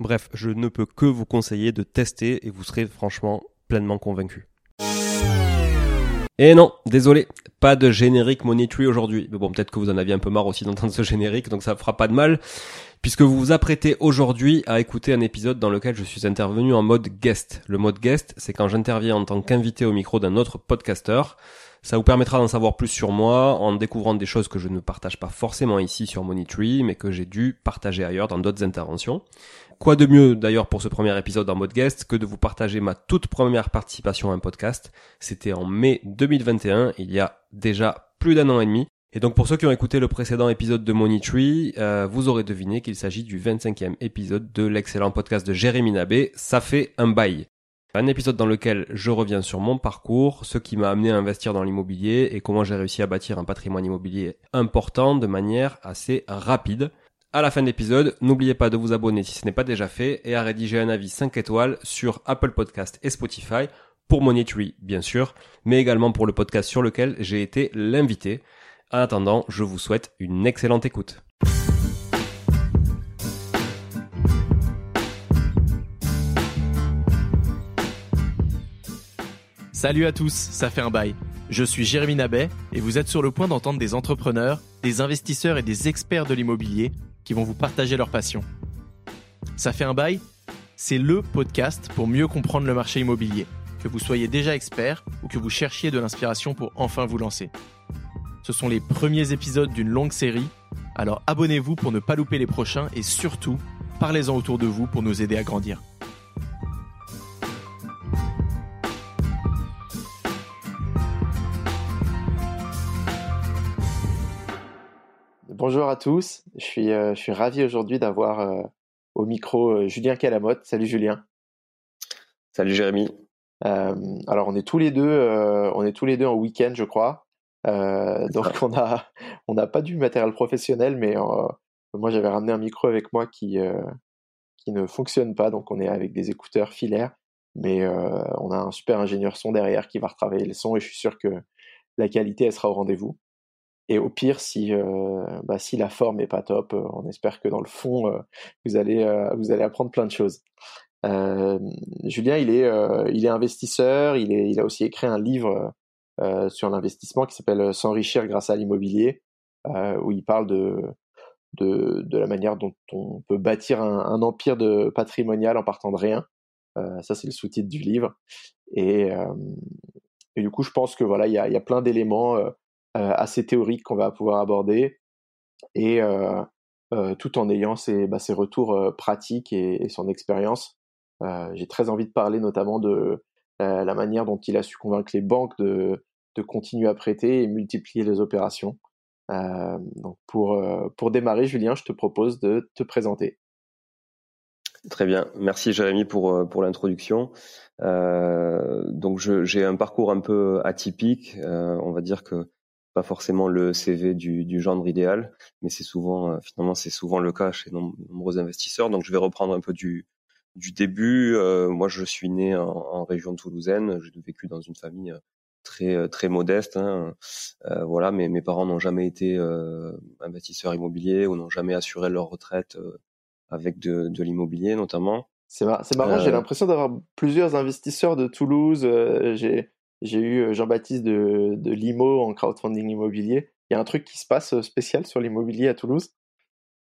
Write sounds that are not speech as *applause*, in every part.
Bref, je ne peux que vous conseiller de tester et vous serez franchement pleinement convaincu. Et non, désolé, pas de générique Money aujourd'hui. Mais bon, peut-être que vous en aviez un peu marre aussi d'entendre ce générique, donc ça fera pas de mal, puisque vous vous apprêtez aujourd'hui à écouter un épisode dans lequel je suis intervenu en mode guest. Le mode guest, c'est quand j'interviens en tant qu'invité au micro d'un autre podcasteur. Ça vous permettra d'en savoir plus sur moi en découvrant des choses que je ne partage pas forcément ici sur Tree, mais que j'ai dû partager ailleurs dans d'autres interventions. Quoi de mieux d'ailleurs pour ce premier épisode en mode guest que de vous partager ma toute première participation à un podcast. C'était en mai 2021, il y a déjà plus d'un an et demi. Et donc pour ceux qui ont écouté le précédent épisode de Money euh, vous aurez deviné qu'il s'agit du 25e épisode de l'excellent podcast de Jérémy Nabé, Ça fait un bail. Un épisode dans lequel je reviens sur mon parcours, ce qui m'a amené à investir dans l'immobilier et comment j'ai réussi à bâtir un patrimoine immobilier important de manière assez rapide. À la fin de l'épisode, n'oubliez pas de vous abonner si ce n'est pas déjà fait et à rédiger un avis 5 étoiles sur Apple Podcast et Spotify pour Monetary bien sûr, mais également pour le podcast sur lequel j'ai été l'invité. En attendant, je vous souhaite une excellente écoute. Salut à tous, ça fait un bail. Je suis Jérémy Nabet et vous êtes sur le point d'entendre des entrepreneurs, des investisseurs et des experts de l'immobilier qui vont vous partager leur passion. Ça fait un bail? C'est le podcast pour mieux comprendre le marché immobilier, que vous soyez déjà expert ou que vous cherchiez de l'inspiration pour enfin vous lancer. Ce sont les premiers épisodes d'une longue série, alors abonnez-vous pour ne pas louper les prochains et surtout, parlez-en autour de vous pour nous aider à grandir. Bonjour à tous, je suis, euh, je suis ravi aujourd'hui d'avoir euh, au micro euh, Julien Calamotte. Salut Julien. Salut Jérémy. alors on est tous les deux, on est tous les deux en week-end, je crois. donc on a, *laughs* on n'a pas du matériel professionnel, mais moi j'avais ramené un micro avec moi qui, qui ne fonctionne pas, donc on est avec des écouteurs filaires, mais on a un super ingénieur son derrière qui va retravailler le son et je suis sûr que la qualité elle sera au rendez-vous. Et au pire, si, euh, bah, si la forme est pas top, euh, on espère que dans le fond, euh, vous, allez, vous allez apprendre plein de choses. Julien, il est, il est investisseur, il, a aussi écrit un livre sur l'investissement qui s'appelle S'enrichir grâce à l'immobilier, où il parle de, de, la manière dont on peut bâtir un, empire de patrimonial en partant de rien. ça, c'est le sous-titre du livre. Et, et, du coup, je pense que voilà, il y a, y a plein d'éléments assez théorique qu'on va pouvoir aborder et euh, euh, tout en ayant ses, bah, retours pratiques et, son expérience. J'ai très envie de parler notamment de la manière dont il a su convaincre les banques de, continuer à prêter et multiplier les opérations. Euh, pour, démarrer, Julien, je te propose de te présenter. Très bien, merci Jérémy pour, l'introduction. Euh, donc j'ai un parcours un peu atypique. Euh, on va dire que pas forcément le CV du, du genre idéal, mais c'est souvent euh, finalement c'est souvent le cas chez nombreux investisseurs. Donc je vais reprendre un peu du, du début. Euh, moi, je suis né en, en région toulousaine. J'ai vécu dans une famille euh, très très modeste. Hein. voilà, mais mes parents n'ont jamais été investisseurs immobiliers ou n'ont jamais assuré leur retraite avec de, de l'immobilier notamment. C'est marrant, j'ai l'impression d'avoir plusieurs investisseurs de Toulouse. j'ai eu Jean-Baptiste de, de Limo en crowdfunding immobilier. Il y a un truc qui se passe spécial sur l'immobilier à Toulouse?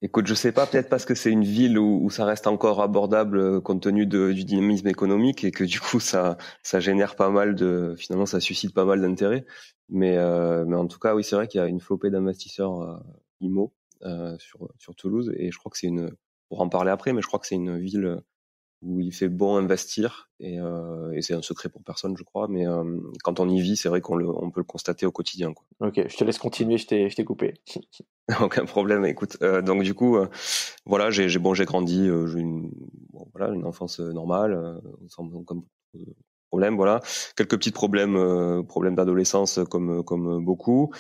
Écoute, je sais pas, peut-être parce que c'est une ville où, ça reste encore abordable compte tenu du dynamisme économique et que du coup ça génère pas mal de finalement ça suscite pas mal d'intérêt. Mais en tout cas oui c'est vrai qu'il y a une flopée d'investisseurs euh, IMO sur sur Toulouse et je crois que c'est une pour en parler après mais je crois que c'est une ville où il fait bon investir et, euh, et c'est un secret pour personne, je crois. Mais euh, quand on y vit, c'est vrai qu'on on peut le constater au quotidien. Quoi. Ok, je te laisse continuer. Je t'ai, je t'ai coupé. *laughs* *laughs* Aucun problème. Écoute, euh, donc du coup, euh, voilà, j'ai, j'ai bon, j'ai grandi, euh, j'ai une, bon, voilà, une enfance normale, sans comme problème, voilà, quelques petits problèmes, problèmes d'adolescence comme comme beaucoup,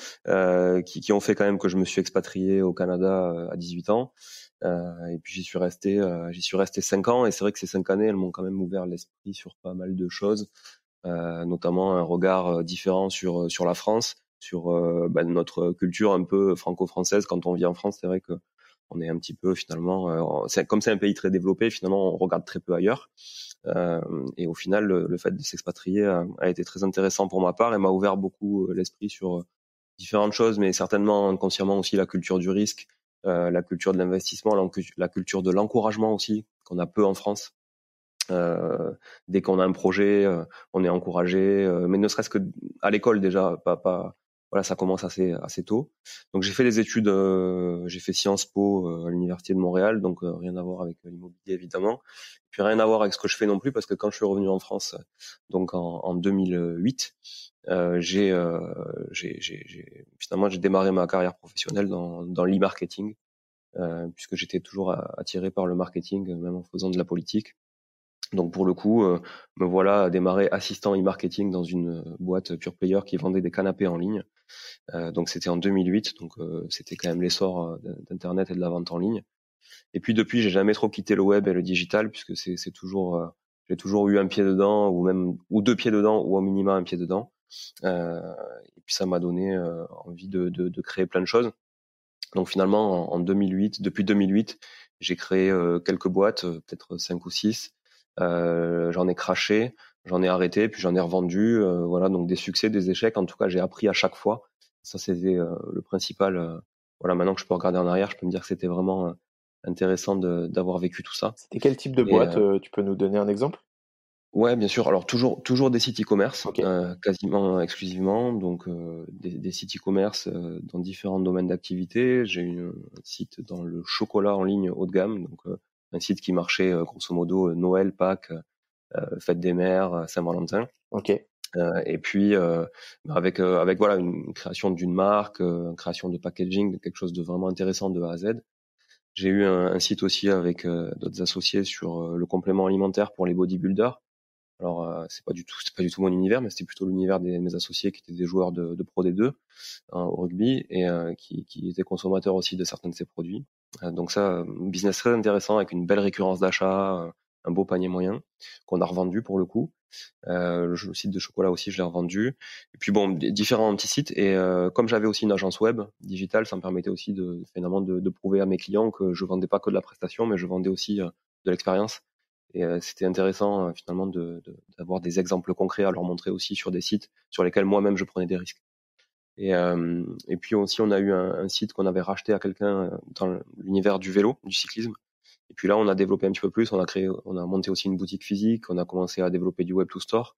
qui, qui ont fait quand même que je me suis expatrié au Canada à 18 ans. Euh, et puis j'y suis resté, euh, j'y suis resté cinq ans. Et c'est vrai que ces cinq années, elles m'ont quand même ouvert l'esprit sur pas mal de choses, euh, notamment un regard différent sur sur la France, sur bah, notre culture un peu franco-française. Quand on vit en France, c'est vrai que on est un petit peu finalement, comme c'est un pays très développé, finalement on regarde très peu ailleurs. Et au final, le, fait de s'expatrier a, a, été très intéressant pour ma part et m'a ouvert beaucoup l'esprit sur différentes choses, mais certainement inconsciemment aussi la culture du risque, euh, la culture de l'investissement, la culture de l'encouragement aussi, qu'on a peu en France. Euh, dès qu'on a un projet, euh, on est encouragé, mais ne serait-ce que à l'école déjà, pas, pas, voilà, ça commence assez assez tôt. Donc j'ai fait des études, j'ai fait Sciences Po à l'université de Montréal, donc rien à voir avec l'immobilier évidemment, puis rien à voir avec ce que je fais non plus parce que quand je suis revenu en France, donc en, en 2008, euh, j'ai, euh, finalement j'ai démarré ma carrière professionnelle dans, dans l'e-marketing euh, puisque j'étais toujours attiré par le marketing même en faisant de la politique. Donc pour le coup, euh, me voilà à démarrer assistant e-marketing dans une boîte pure player qui vendait des canapés en ligne. Euh, donc c'était en 2008, donc c'était quand même l'essor d'internet et de la vente en ligne. Et puis depuis, j'ai jamais trop quitté le web et le digital puisque c'est, c'est toujours j'ai toujours eu un pied dedans ou même ou deux pieds dedans ou au minima un pied dedans. Euh, et puis ça m'a donné euh, envie de, de, de, créer plein de choses. Donc finalement, en, 2008, depuis 2008, j'ai créé euh, quelques boîtes, peut-être cinq ou six. j'en ai craché, j'en ai arrêté, puis j'en ai revendu. voilà, donc des succès, des échecs. En tout cas, j'ai appris à chaque fois. Ça, c'était le principal. voilà, maintenant que je peux regarder en arrière, je peux me dire que c'était vraiment intéressant d'avoir vécu tout ça. C'était quel type de boîte Tu peux nous donner un exemple? Ouais, bien sûr. Alors toujours toujours des sites e-commerce, euh, quasiment exclusivement. Donc euh, des, des, sites e-commerce euh, dans différents domaines d'activité. J'ai eu un site dans le chocolat en ligne haut de gamme, donc un site qui marchait grosso modo Noël, Pâques, Fête des Mères, Saint-Valentin. Ok. et puis avec avec voilà une création d'une marque, une création de packaging, quelque chose de vraiment intéressant de A à Z. J'ai eu un, un, site aussi avec d'autres associés sur le complément alimentaire pour les bodybuilders. Alors euh, c'est pas du tout c'est pas du tout mon univers, mais c'était plutôt l'univers des mes associés qui étaient des joueurs de, de Pro D2 hein, au rugby et euh, qui, qui étaient consommateurs aussi de certains de ces produits. Euh, donc ça, business très intéressant avec une belle récurrence d'achat, un beau panier moyen qu'on a revendu pour le coup. Euh, le site de chocolat aussi, je l'ai revendu. Et puis bon, différents petits sites. Et euh, comme j'avais aussi une agence web digitale, ça me permettait aussi de finalement de, de, prouver à mes clients que je vendais pas que de la prestation, mais je vendais aussi de l'expérience. Et euh, c'était intéressant euh, finalement d'avoir de, des exemples concrets à leur montrer aussi sur des sites sur lesquels moi-même je prenais des risques. Et, euh, et puis aussi, on a eu un, un site qu'on avait racheté à quelqu'un dans l'univers du vélo, du cyclisme. Et puis là, on a développé un petit peu plus. On a créé, on a monté aussi une boutique physique. On a commencé à développer du web to store.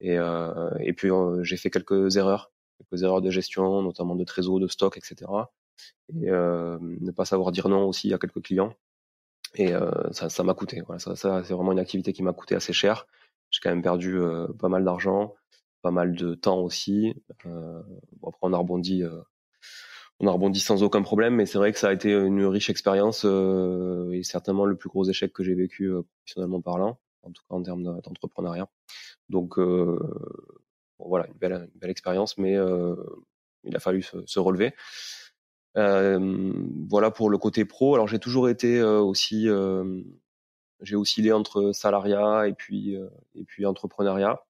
Et, euh, et puis j'ai fait quelques erreurs, quelques erreurs de gestion, notamment de trésor, de stock, etc. Et euh, ne pas savoir dire non aussi à quelques clients. Et euh, ça, ça m'a coûté. Voilà, ça, ça c'est vraiment une activité qui m'a coûté assez cher. J'ai quand même perdu euh, pas mal d'argent, pas mal de temps aussi. Euh, bon, après, on a rebondi, euh, on a rebondi sans aucun problème, mais c'est vrai que ça a été une riche expérience euh, et certainement le plus gros échec que j'ai vécu professionnellement parlant, en tout cas en termes d'entrepreneuriat. Donc bon, voilà, une belle, une belle expérience, mais il a fallu se, se relever. Euh, voilà pour le côté pro. Alors j'ai toujours été euh, aussi, euh, j'ai oscillé entre salariat et puis et puis entrepreneuriat.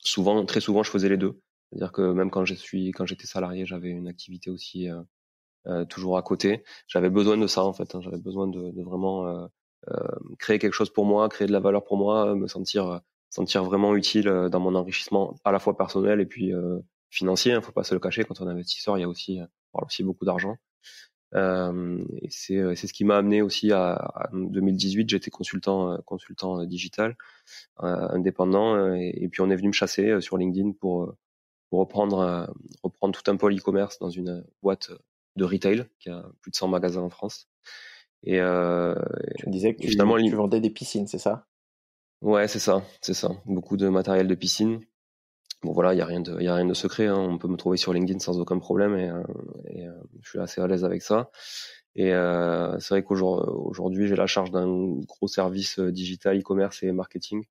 Souvent, très souvent, je faisais les deux. C'est-à-dire que même quand je suis, quand j'étais salarié, j'avais une activité aussi toujours à côté. J'avais besoin de ça en fait. Hein. J'avais besoin de, de vraiment créer quelque chose pour moi, créer de la valeur pour moi, me sentir sentir vraiment utile dans mon enrichissement à la fois personnel et puis financier. Il hein, faut pas se le cacher. Quand on est investisseur, il y a aussi, on aussi beaucoup d'argent. Euh, et c'est c'est ce qui m'a amené aussi à, à 2018. J'étais consultant consultant digital indépendant et, puis on est venu me chasser sur LinkedIn pour pour reprendre reprendre tout un pôle e-commerce dans une boîte de retail qui a plus de 100 magasins en France. Et euh, tu disais que tu, finalement, tu vendais des piscines, c'est ça? Ouais, c'est ça, c'est ça. Beaucoup de matériel de piscine. Bon voilà, il y a rien de, y a rien de secret. Hein. On peut me trouver sur LinkedIn sans aucun problème et, euh, euh, je suis assez à l'aise avec ça. Et euh, c'est vrai qu'aujourd'hui, j'ai la charge d'un gros service euh, digital, e-commerce et marketing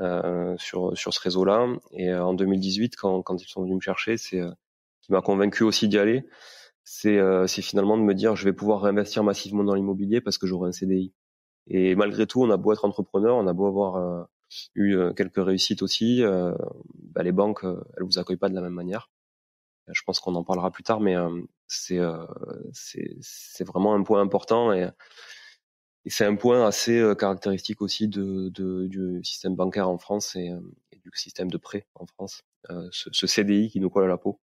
euh, sur sur ce réseau-là. Et en 2018, quand quand ils sont venus me chercher, c'est qui m'a convaincu aussi d'y aller. C'est c'est finalement de me dire, je vais pouvoir réinvestir massivement dans l'immobilier parce que j'aurai un CDI. Et malgré tout, on a beau être entrepreneur, on a beau avoir eu euh, quelques réussites aussi. Euh, bah, les banques, euh, elles vous accueillent pas de la même manière. Je pense qu'on en parlera plus tard, mais c'est c'est vraiment un point important et, et c'est un point assez caractéristique aussi de, de, du système bancaire en France et, du système de prêt en France. ce, ce, CDI qui nous colle à la peau.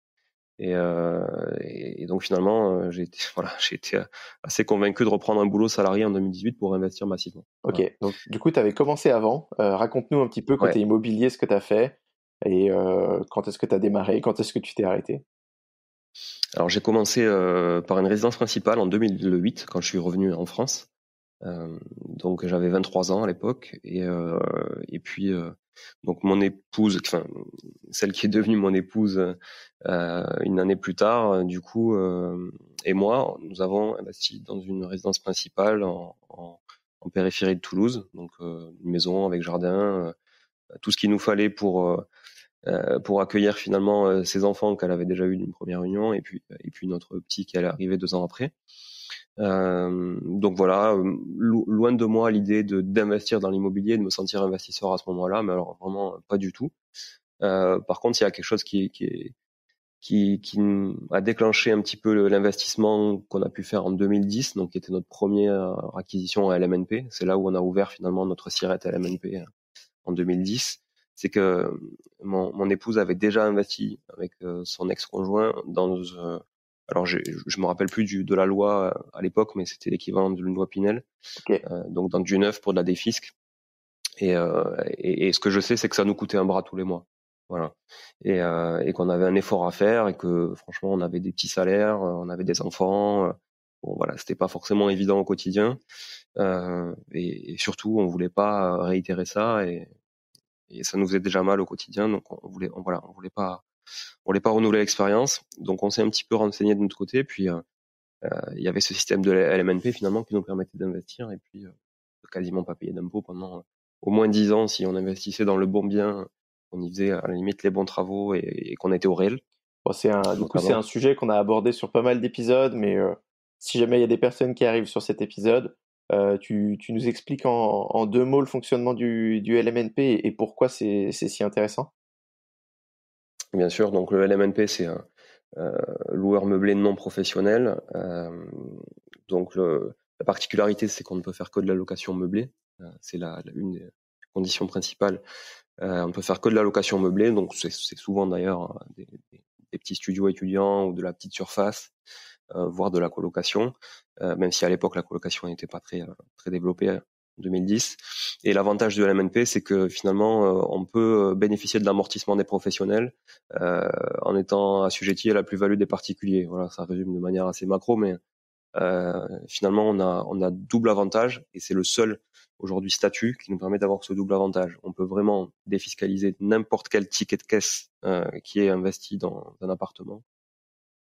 Et, euh, et, donc finalement, euh, j'ai été, *laughs* voilà, j'ai été euh, assez convaincu de reprendre un boulot salarié en 2018 pour investir massivement. Ok, donc du coup, tu avais commencé avant. Euh, Raconte-nous un petit peu côté immobilier ce que tu as fait et euh, quand est-ce que tu as démarré, quand est-ce que tu t'es arrêté? Alors j'ai commencé par une résidence principale en 2008 quand je suis revenu en France. donc j'avais 23 ans à l'époque et, et puis donc mon épouse, celle qui est devenue mon épouse euh, une année plus tard, euh, du coup, euh, et moi, nous avons investi dans une résidence principale en, périphérie de Toulouse, donc une maison avec jardin, tout ce qu'il nous fallait pour pour accueillir finalement ses enfants qu'elle avait déjà eu d'une première union et puis et puis notre petit qui allait arriver deux ans après. Euh, donc voilà, euh, loin de moi l'idée d'investir dans l'immobilier, de me sentir investisseur à ce moment-là, mais alors vraiment pas du tout. Euh, par contre, il y a quelque chose qui, qui, qui, qui a déclenché un petit peu l'investissement qu'on a pu faire en 2010, donc qui était notre première acquisition à LMNP. C'est là où on a ouvert finalement notre sirette à LMNP euh, en 2010. C'est que mon, mon, épouse avait déjà investi avec son ex-conjoint dans alors je, me rappelle plus du, de la loi euh, à l'époque, mais c'était l'équivalent d'une loi Pinel. Euh, donc dans du neuf pour de la défisque. Et, euh, et, et, ce que je sais, c'est que ça nous coûtait un bras tous les mois. Voilà. Et, et qu'on avait un effort à faire et que franchement, on avait des petits salaires, on avait des enfants. Bon voilà, c'était pas forcément évident au quotidien. Et, surtout, on voulait pas réitérer ça et, et ça nous faisait déjà mal au quotidien. Donc on voulait, on, voilà, on voulait pas on voulait pas renouveler l'expérience, donc on s'est un petit peu renseigné de notre côté. Puis euh, euh, il y avait ce système de LMNP finalement qui nous permettait d'investir et puis euh, de quasiment pas payer d'impôts pendant au moins dix ans si on investissait dans le bon bien, on y faisait à la limite les bons travaux et, qu'on était au réel. c'est un, du coup, c'est un sujet qu'on a abordé sur pas mal d'épisodes, mais si jamais il y a des personnes qui arrivent sur cet épisode, tu, nous expliques en, deux mots le fonctionnement du, du LMNP et pourquoi c'est si intéressant? Bien sûr, donc le LMNP, c'est un euh, loueur meublé non professionnel. Euh, donc le, la particularité, c'est qu'on ne peut faire que de la location meublée. Euh, c'est la, une des conditions principales. on ne peut faire que de la location meublée, donc c'est souvent d'ailleurs des, des, petits studios étudiants ou de la petite surface, voire de la colocation, même si à l'époque la colocation n'était pas très, très développée 2010. Et l'avantage de l'MNP, c'est que finalement, euh, on peut euh, bénéficier de l'amortissement des professionnels euh, en étant assujetti à la plus-value des particuliers. Voilà, ça résume de manière assez macro, mais euh, finalement, on a, on a double avantage et c'est le seul aujourd'hui statut qui nous permet d'avoir ce double avantage. On peut vraiment défiscaliser n'importe quel ticket de caisse euh, qui est investi dans un appartement.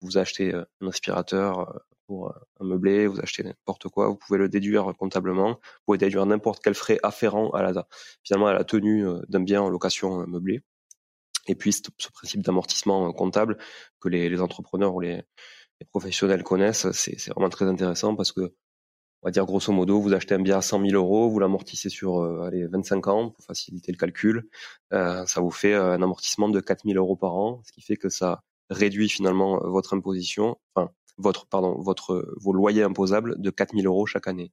Vous achetez un aspirateur, pour euh, un meublé, vous achetez n'importe quoi, vous pouvez le déduire comptablement, vous pouvez déduire n'importe quel frais afférent à la, finalement à la tenue euh, d'un bien en location euh, meublé. Et puis ce principe d'amortissement comptable que les, les, entrepreneurs ou les, les professionnels connaissent, c'est vraiment très intéressant parce que on va dire grosso modo, vous achetez un bien à 100 000 euros, vous l'amortissez sur allez, 25 ans pour faciliter le calcul. ça vous fait un amortissement de 4 000 euros par an, ce qui fait que ça réduit finalement votre imposition, enfin votre pardon votre vos loyers imposables de 4 000 euros chaque année.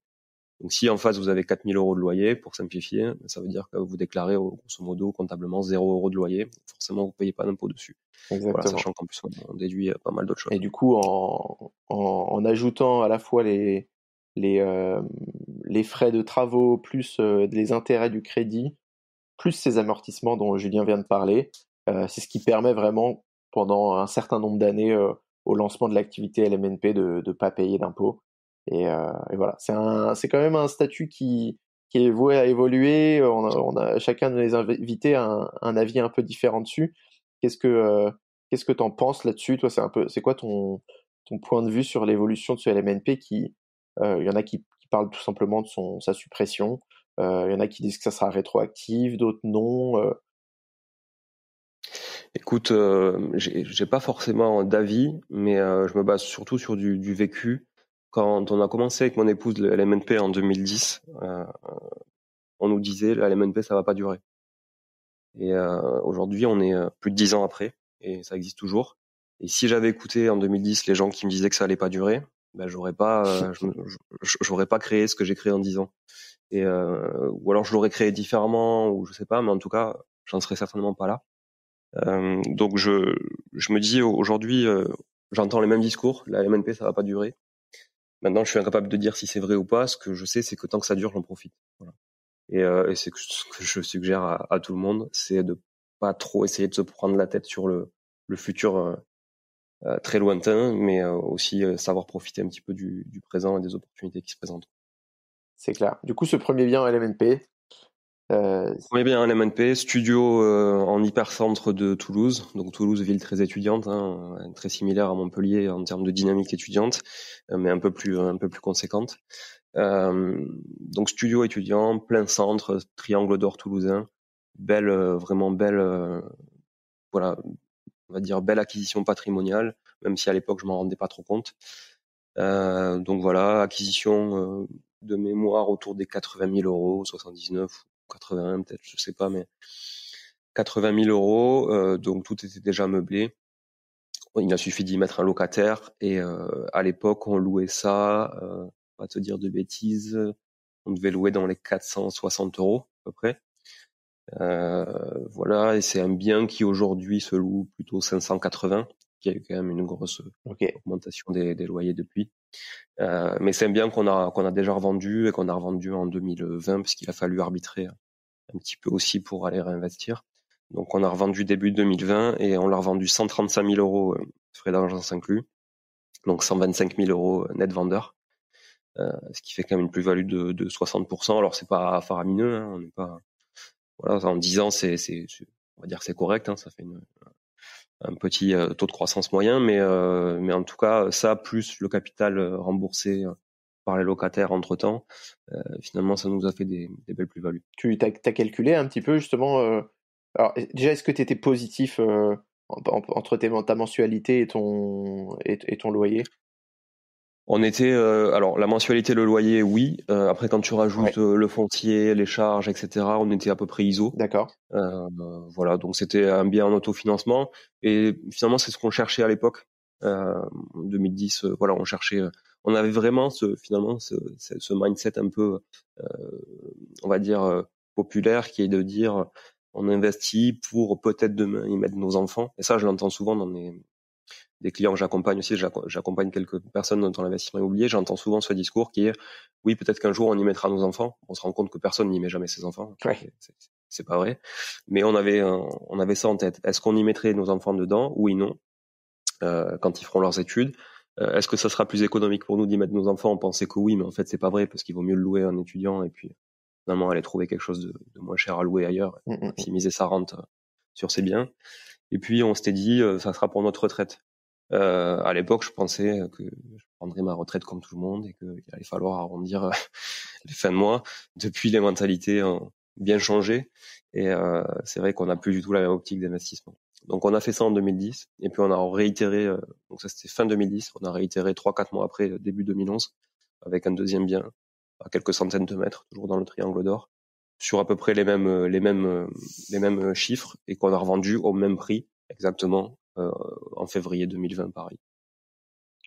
Donc si en face vous avez 4 000 euros de loyer, pour simplifier, ça veut dire que vous déclarez grosso modo comptablement 0 euros de loyer. Forcément, vous payez pas d'impôt dessus. Exactement. sachant qu'en plus on déduit pas mal d'autres choses. Et du coup, en, en, ajoutant à la fois les les, euh, les frais de travaux plus euh, les intérêts du crédit plus ces amortissements dont Julien vient de parler, euh, c'est ce qui permet vraiment pendant un certain nombre d'années au lancement de l'activité LMNP de ne pas payer d'impôts. Et, euh, et, voilà, c'est quand même un statut qui, qui est voué à évoluer. On a, on a chacun de nos invités a un, un, avis un peu différent dessus. Qu'est-ce que, euh, qu'est-ce que t'en penses là-dessus Toi, c'est un peu, c'est quoi ton, ton point de vue sur l'évolution de ce LMNP qui, euh, il y en a qui, qui, parlent tout simplement de son, sa suppression. Euh, il y en a qui disent que ça sera rétroactif, d'autres non. Euh. Écoute, euh, j'ai pas forcément d'avis, mais je me base surtout sur du, du vécu quand on a commencé avec mon épouse le LMNP en 2010, euh, on nous disait le LMNP ça va pas durer. Et euh, aujourd'hui, on est euh, plus de dix ans après et ça existe toujours. Et si j'avais écouté en 2010 les gens qui me disaient que ça allait pas durer, ben j'aurais pas, euh, j'aurais pas créé ce que j'ai créé en dix ans. Et euh, ou alors je l'aurais créé différemment ou je sais pas, mais en tout cas, j'en serais certainement pas là. Euh, donc je, je me dis aujourd'hui, j'entends les mêmes discours, la LMNP ça va pas durer. Maintenant, je suis incapable de dire si c'est vrai ou pas. Ce que je sais, c'est que tant que ça dure, j'en profite. Et, euh, et c'est ce que je suggère à, tout le monde, c'est de pas trop essayer de se prendre la tête sur le, le futur euh, euh très lointain, mais euh, aussi euh, savoir profiter un petit peu du, du, présent et des opportunités qui se présentent. C'est clair. Du coup, ce premier bien LMNP, euh, est bien un MNP, studio euh, en hypercentre de Toulouse, donc Toulouse ville très étudiante, hein, très similaire à Montpellier en termes de dynamique étudiante, euh, mais un peu plus un peu plus conséquente. Euh, donc studio étudiant, plein centre, triangle d'or toulousain, belle vraiment belle, voilà, on va dire belle acquisition patrimoniale, même si à l'époque je m'en rendais pas trop compte. donc voilà, acquisition de mémoire autour des 80 000 euros, 79 81 peut-être, je sais pas, mais 80 000 euros, euh, donc tout était déjà meublé. Il a suffi d'y mettre un locataire et euh, à l'époque on louait ça, euh, pas te dire de bêtises, on devait louer dans les 460 euros à peu près. Euh, voilà, et c'est un bien qui aujourd'hui se loue plutôt 580, qui a eu quand même une grosse augmentation des, des, loyers depuis. Euh, mais c'est un bien qu'on a qu'on a déjà revendu et qu'on a revendu en 2020 puisqu'il a fallu arbitrer un petit peu aussi pour aller réinvestir. Donc on a revendu début 2020 et on l'a revendu 135 000 euros euh, frais d'agence inclus, donc 125 000 euros net vendeur, euh, ce qui fait quand même une plus-value de, de 60%. Alors c'est pas faramineux, hein, on n'est pas voilà en 10 ans c'est on va dire que c'est correct, hein, ça fait un petit euh, taux de croissance moyen, euh, mais en tout cas ça plus le capital remboursé par les locataires entre temps, euh, finalement, ça nous a fait des, des belles plus-values. Tu as, as, calculé un petit peu justement. Euh... Alors, déjà, est-ce que tu étais positif euh, entre tes, ta mensualité et ton, et, et ton loyer? On était, alors la mensualité, le loyer, oui. Après, quand tu rajoutes ouais. le foncier, les charges, etc., on était à peu près ISO. D'accord. Voilà, donc c'était un bien en autofinancement. Et finalement, c'est ce qu'on cherchait à l'époque. en 2010, voilà, on cherchait on avait vraiment ce finalement ce, ce mindset un peu, euh, on va dire euh, populaire, qui est de dire on investit pour peut-être demain y mettre nos enfants. Et ça, je l'entends souvent dans des, des clients que j'accompagne aussi. J'accompagne quelques personnes dans l'investissement immobilier. J'entends souvent ce discours qui est oui, peut-être qu'un jour on y mettra nos enfants. On se rend compte que personne n'y met jamais ses enfants. Ouais. C'est pas vrai. Mais on avait on avait ça en tête. Est-ce qu'on y mettrait nos enfants dedans? Oui, non. Euh, quand ils feront leurs études. Euh, est-ce que ça sera plus économique pour nous d'y mettre nos enfants? On pensait que oui, mais en fait c'est pas vrai parce qu'il vaut mieux le louer à un étudiant et puis finalement aller trouver quelque chose de, de moins cher à louer ailleurs, mmh, mmh, optimiser sa rente euh, sur ses biens. Et puis on s'était dit euh, ça sera pour notre retraite. Euh, à l'époque, je pensais que je prendrais ma retraite comme tout le monde et qu'il allait falloir arrondir *laughs* les fins de mois. Depuis, les mentalités ont bien changé et euh, c'est vrai qu'on n'a plus du tout la même optique d'investissement. Donc on a fait ça en 2010 et puis on a réitéré, euh, donc ça c'était fin 2010, on a réitéré trois quatre mois après, euh, début 2011, avec un deuxième bien à quelques centaines de mètres, toujours dans le triangle d'or, sur à peu près les mêmes, les mêmes, les mêmes chiffres et qu'on a revendu au même prix exactement en février 2020 pareil.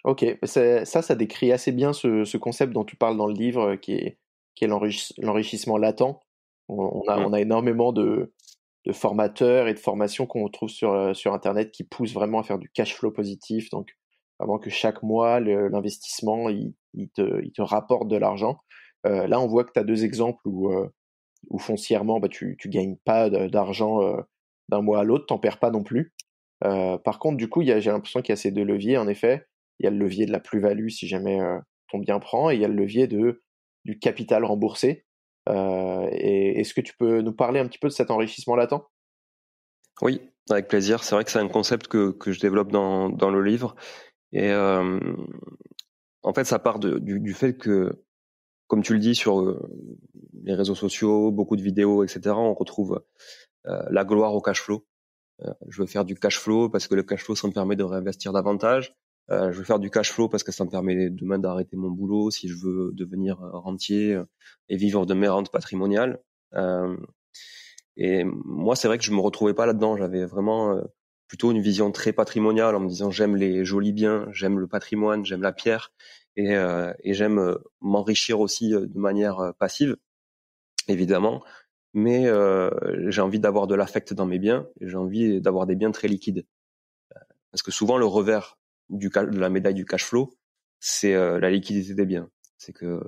Ok, ça, ça décrit assez bien ce, concept dont tu parles dans le livre, qui est, qui est l'enrichissement latent. On, a, mmh. on a énormément de, de formateurs et de formations qu'on trouve sur, sur Internet qui poussent vraiment à faire du cash flow positif. Donc, avant que chaque mois, l'investissement, il, te, il, te, rapporte de l'argent. Euh, là, on voit que tu as deux exemples où, euh, foncièrement, bah, tu ne gagnes pas d'argent euh, d'un mois à l'autre, t'en perds pas non plus. par contre, du coup, j'ai l'impression qu'il y a ces deux leviers. En effet, il y a le levier de la plus-value si jamais ton bien prend, et il y a le levier de, du capital remboursé. Et est-ce que tu peux nous parler un petit peu de cet enrichissement latent? Oui, avec plaisir. C'est vrai que c'est un concept que, que je développe dans, dans le livre. Et euh, en fait, ça part du, fait que, comme tu le dis sur euh, les réseaux sociaux, beaucoup de vidéos, etc., on retrouve euh, la gloire au cash flow. Euh, je veux faire du cash flow parce que le cash flow, ça me permet de réinvestir davantage. Euh, je veux faire du cash flow parce que ça me permet demain d'arrêter mon boulot si je veux devenir rentier et vivre de mes rentes patrimoniales. et moi, c'est vrai que je me retrouvais pas là-dedans. J'avais vraiment plutôt une vision très patrimoniale en me disant j'aime les jolis biens, j'aime le patrimoine, j'aime la pierre et, euh, et j'aime euh, m'enrichir aussi euh, de manière passive, évidemment. Mais j'ai envie d'avoir de l'affect dans mes biens et j'ai envie d'avoir des biens très liquides. Parce que souvent le revers du, de la médaille du cash flow, c'est la liquidité des biens. C'est que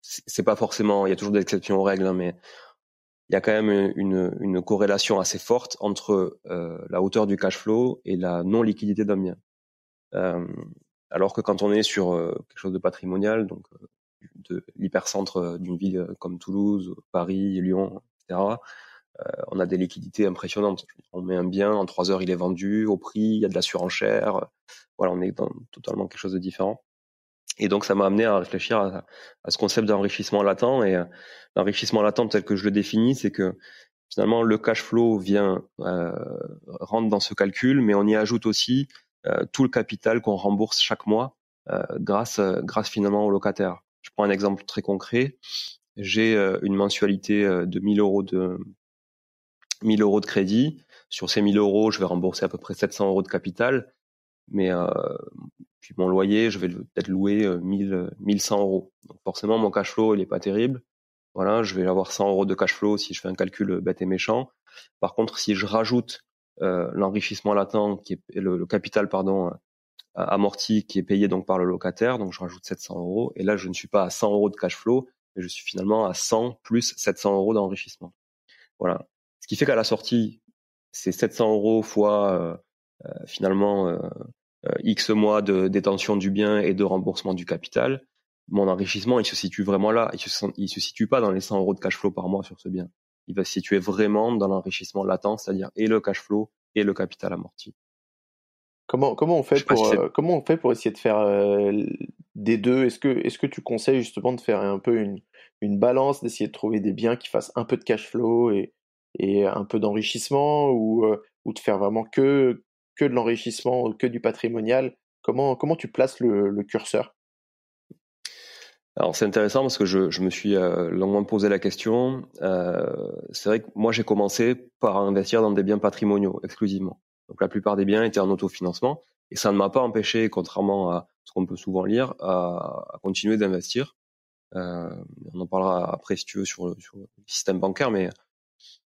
c'est pas forcément, il y a toujours des exceptions aux règles, hein, mais il y a quand même une, une corrélation assez forte entre euh, la hauteur du cash flow et la non-liquidité d'un bien. Euh, alors que quand on est sur euh, quelque chose de patrimonial, donc euh, de l'hypercentre d'une ville comme Toulouse, Paris, Lyon, etc., on a des liquidités impressionnantes. On met un bien, en trois heures il est vendu au prix, il y a de la surenchère. Voilà, on est dans totalement quelque chose de différent. Et donc ça m'a amené à réfléchir à, ce concept d'enrichissement latent. Et euh, l'enrichissement latent tel que je le définis, c'est que finalement le cash flow vient euh, rentre dans ce calcul, mais on y ajoute aussi euh, tout le capital qu'on rembourse chaque mois euh, grâce grâce finalement au locataire. Je prends un exemple très concret. J'ai une mensualité de 1000 euros de 1000 euros de crédit. Sur ces 1000 euros, je vais rembourser à peu près 700 euros de capital. Mais euh, puis mon loyer, je vais peut-être louer 1000, 1100 euros. Donc forcément, mon cash flow, il est pas terrible. Voilà, je vais avoir 100 euros de cash flow si je fais un calcul bête et méchant. Par contre, si je rajoute euh, l'enrichissement latent, qui est le, capital pardon amorti, qui est payé donc par le locataire, donc je rajoute 700 euros. Et là, je ne suis pas à 100 euros de cash flow, mais je suis finalement à 100 plus 700 euros d'enrichissement. Voilà. Ce qui fait qu'à la sortie, c'est 700 euros fois euh, euh, finalement euh, X mois de détention du bien et de remboursement du capital, mon enrichissement, il se situe vraiment là. Il se, se situe pas dans les 100 euros de cash flow par mois sur ce bien. Il va se situer vraiment dans l'enrichissement latent, c'est-à-dire et le cash flow et le capital amorti. Comment, comment on fait pour comment on fait pour essayer de faire euh, des deux? Est-ce que est-ce que tu conseilles justement de faire un peu une, une balance, d'essayer de trouver des biens qui fassent un peu de cash flow et, et un peu d'enrichissement ou, ou de faire vraiment que que de l'enrichissement, que du patrimonial Comment, comment tu places le, curseur? Alors c'est intéressant parce que je, je me suis longuement posé la question. C'est vrai que moi j'ai commencé par investir dans des biens patrimoniaux exclusivement. Donc la plupart des biens étaient en autofinancement et ça ne m'a pas empêché, contrairement à ce qu'on peut souvent lire, à, continuer d'investir. On en parlera après si tu veux sur, sur le système bancaire, mais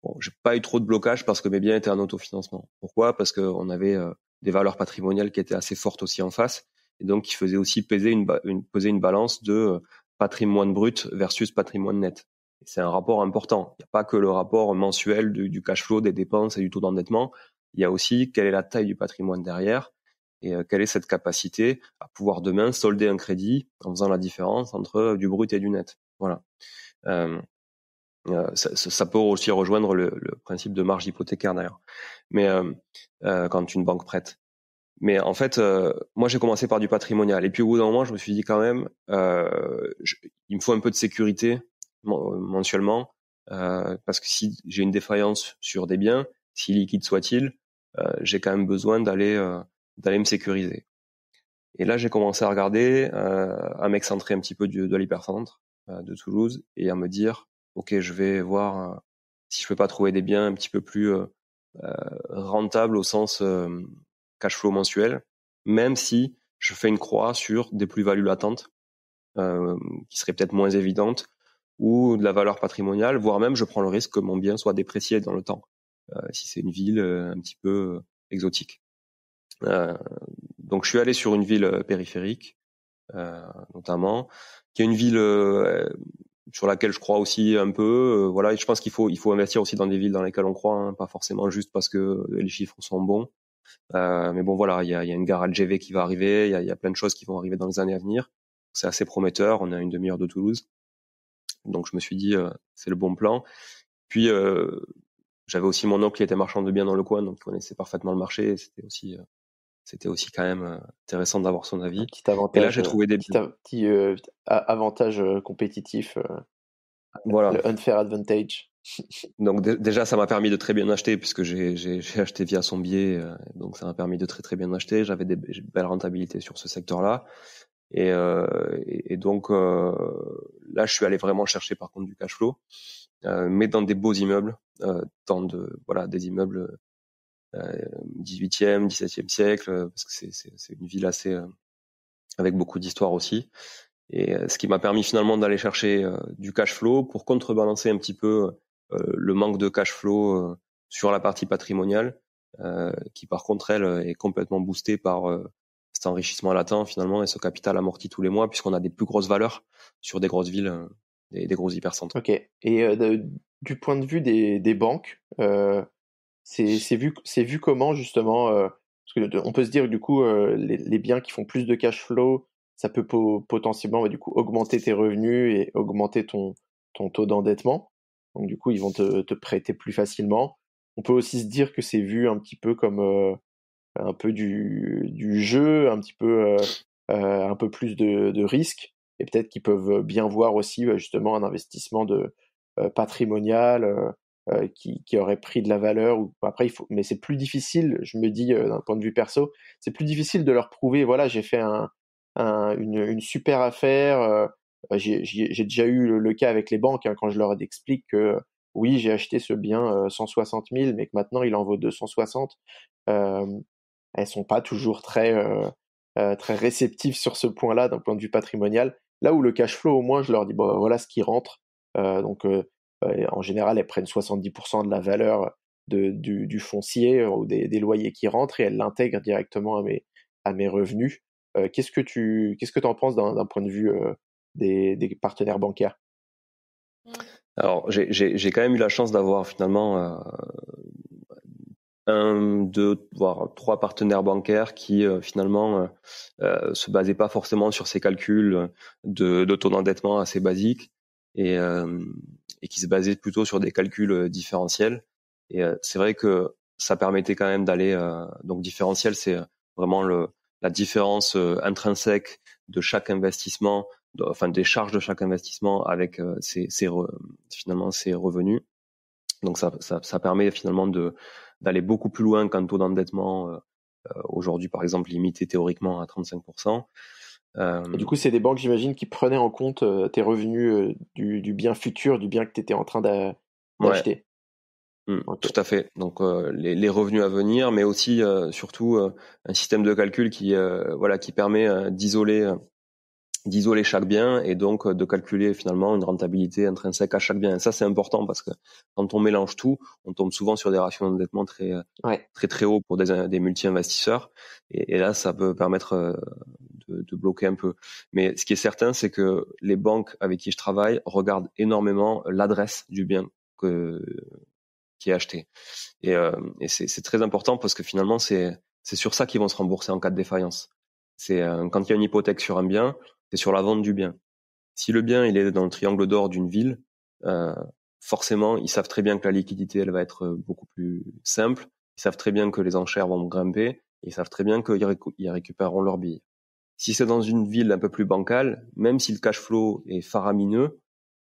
Bon, j'ai pas eu trop de blocage parce que mes biens étaient en autofinancement. Pourquoi? Parce qu'on avait euh, des valeurs patrimoniales qui étaient assez fortes aussi en face, et donc qui faisaient aussi peser une, balance de euh, patrimoine brut versus patrimoine net. C'est un rapport important. Il n'y a pas que le rapport mensuel du, cash flow, des dépenses et du taux d'endettement. Il y a aussi quelle est la taille du patrimoine derrière et euh, quelle est cette capacité à pouvoir demain solder un crédit en faisant la différence entre du brut et du net. Voilà. Ça, ça, peut aussi rejoindre le, le, principe de marge hypothécaire d'ailleurs. Mais euh, euh, quand une banque prête. Mais en fait, euh, moi j'ai commencé par du patrimonial et puis au bout d'un moment, je me suis dit quand même, je, il me faut un peu de sécurité mensuellement parce que si j'ai une défaillance sur des biens, si liquide soit-il, j'ai quand même besoin d'aller d'aller me sécuriser. Et là, j'ai commencé à regarder, à m'excentrer un petit peu du, de l'hypercentre de Toulouse et à me dire, ok, je vais voir si je peux pas trouver des biens un petit peu plus rentables au sens cash flow mensuel, même si je fais une croix sur des plus-values latentes qui seraient peut-être moins évidentes ou de la valeur patrimoniale, voire même je prends le risque que mon bien soit déprécié dans le temps, si c'est une ville un petit peu exotique. donc je suis allé sur une ville périphérique, notamment, qui est une ville sur laquelle je crois aussi un peu. voilà, je pense qu'il faut il faut investir aussi dans des villes dans lesquelles on croit, hein, pas forcément juste parce que les chiffres sont bons. Euh, mais bon, voilà, il y a, y a, une gare LGV qui va arriver, il y a, y a, plein de choses qui vont arriver dans les années à venir. C'est assez prometteur. On est à une demi-heure de Toulouse, donc je me suis dit euh, c'est le bon plan. Puis euh, j'avais aussi mon oncle qui était marchand de biens dans le coin, donc il connaissait parfaitement le marché. C'était aussi euh, c'était aussi quand même euh, intéressant d'avoir son avis. Un petit avantage, et là, j'ai trouvé des petit, petit avantage compétitif. voilà. Le unfair advantage. *laughs* Donc déjà, ça m'a permis de très bien acheter puisque j'ai acheté via son biais, euh, donc ça m'a permis de très très bien acheter. J'avais des belles rentabilités sur ce secteur-là, et, euh, et, donc euh, là, je suis allé vraiment chercher par contre du cash flow, euh, mais dans des beaux immeubles, euh, dans de voilà des immeubles 18e, 17e siècle, parce que c'est une ville assez avec beaucoup d'histoire aussi. Et ce qui m'a permis finalement d'aller chercher du cash flow pour contrebalancer un petit peu euh, le manque de cash flow euh, sur la partie patrimoniale, euh, qui par contre elle est complètement boostée par cet enrichissement latent finalement et ce capital amorti tous les mois puisqu'on a des plus grosses valeurs sur des grosses villes, des, des gros hypercentres. Ok. Et du point de vue des, des banques, euh, c'est vu, vu comment justement parce que on peut se dire du coup les, les, biens qui font plus de cash flow, ça peut potentiellement bah, du coup augmenter tes revenus et augmenter ton ton taux d'endettement. Donc du coup, ils vont te, te, prêter plus facilement. On peut aussi se dire que c'est vu un petit peu comme euh, un peu du, du, jeu, un petit peu euh, euh, un peu plus de, de risque, et peut-être qu'ils peuvent bien voir aussi justement un investissement de patrimonial qui, qui, aurait pris de la valeur. Ou après, il faut, mais c'est plus difficile. Je me dis d'un point de vue perso, c'est plus difficile de leur prouver. Voilà, j'ai fait un, un, une, super affaire bah, j'ai déjà eu le, cas avec les banques hein, quand je leur explique que oui, j'ai acheté ce bien 160 euh, 000, mais que maintenant il en vaut 260. Euh, elles sont pas toujours très euh, euh, très réceptives sur ce point-là d'un point de vue patrimonial. Là où le cash flow, au moins, je leur dis bon, voilà ce qui rentre. donc en général, elles prennent 70% de la valeur du, foncier ou des, loyers qui rentrent et elles l'intègrent directement à mes revenus. qu'est-ce que tu qu'est-ce que en penses d'un point de vue des, partenaires bancaires? Alors, j'ai quand même eu la chance d'avoir finalement euh, un, deux, voire trois partenaires bancaires qui euh, finalement euh, euh, se basaient pas forcément sur ces calculs de, de taux d'endettement assez basiques et, et qui se basaient plutôt sur des calculs différentiels. Et c'est vrai que ça permettait quand même d'aller donc différentiel, c'est vraiment le, la différence intrinsèque de chaque investissement enfin des charges de chaque investissement avec euh, ses, finalement ses revenus. Donc ça, ça, ça permet finalement de d'aller beaucoup plus loin qu'un taux d'endettement euh, euh, aujourd'hui par exemple limité théoriquement à 35%. Et du coup, c'est des banques, j'imagine, qui prenaient en compte tes revenus du, du, bien futur, du bien que tu étais en train d'acheter. Mmh, tout à fait. Donc les, les, revenus à venir, mais aussi surtout un système de calcul qui voilà qui permet d'isoler d'isoler chaque bien et donc euh, de calculer finalement une rentabilité intrinsèque à chaque bien. Et ça, c'est important parce que quand on mélange tout, on tombe souvent sur des ratios d'endettement très, euh, très, très hauts pour des, des multi-investisseurs. Et, là, ça peut permettre euh, de, de, bloquer un peu. Mais ce qui est certain, c'est que les banques avec qui je travaille regardent énormément l'adresse du bien que, qui est acheté. Et, et c'est très important parce que finalement, c'est sur ça qu'ils vont se rembourser en cas de défaillance. C'est quand il y a une hypothèque sur un bien, c'est sur la vente du bien. Si le bien il est dans le triangle d'or d'une ville, euh, forcément ils savent très bien que la liquidité elle va être euh, beaucoup plus simple. Ils savent très bien que les enchères vont grimper. Ils savent très bien qu'ils récupéreront leur billet. Si c'est dans une ville un peu plus bancale, même si le cash flow est faramineux,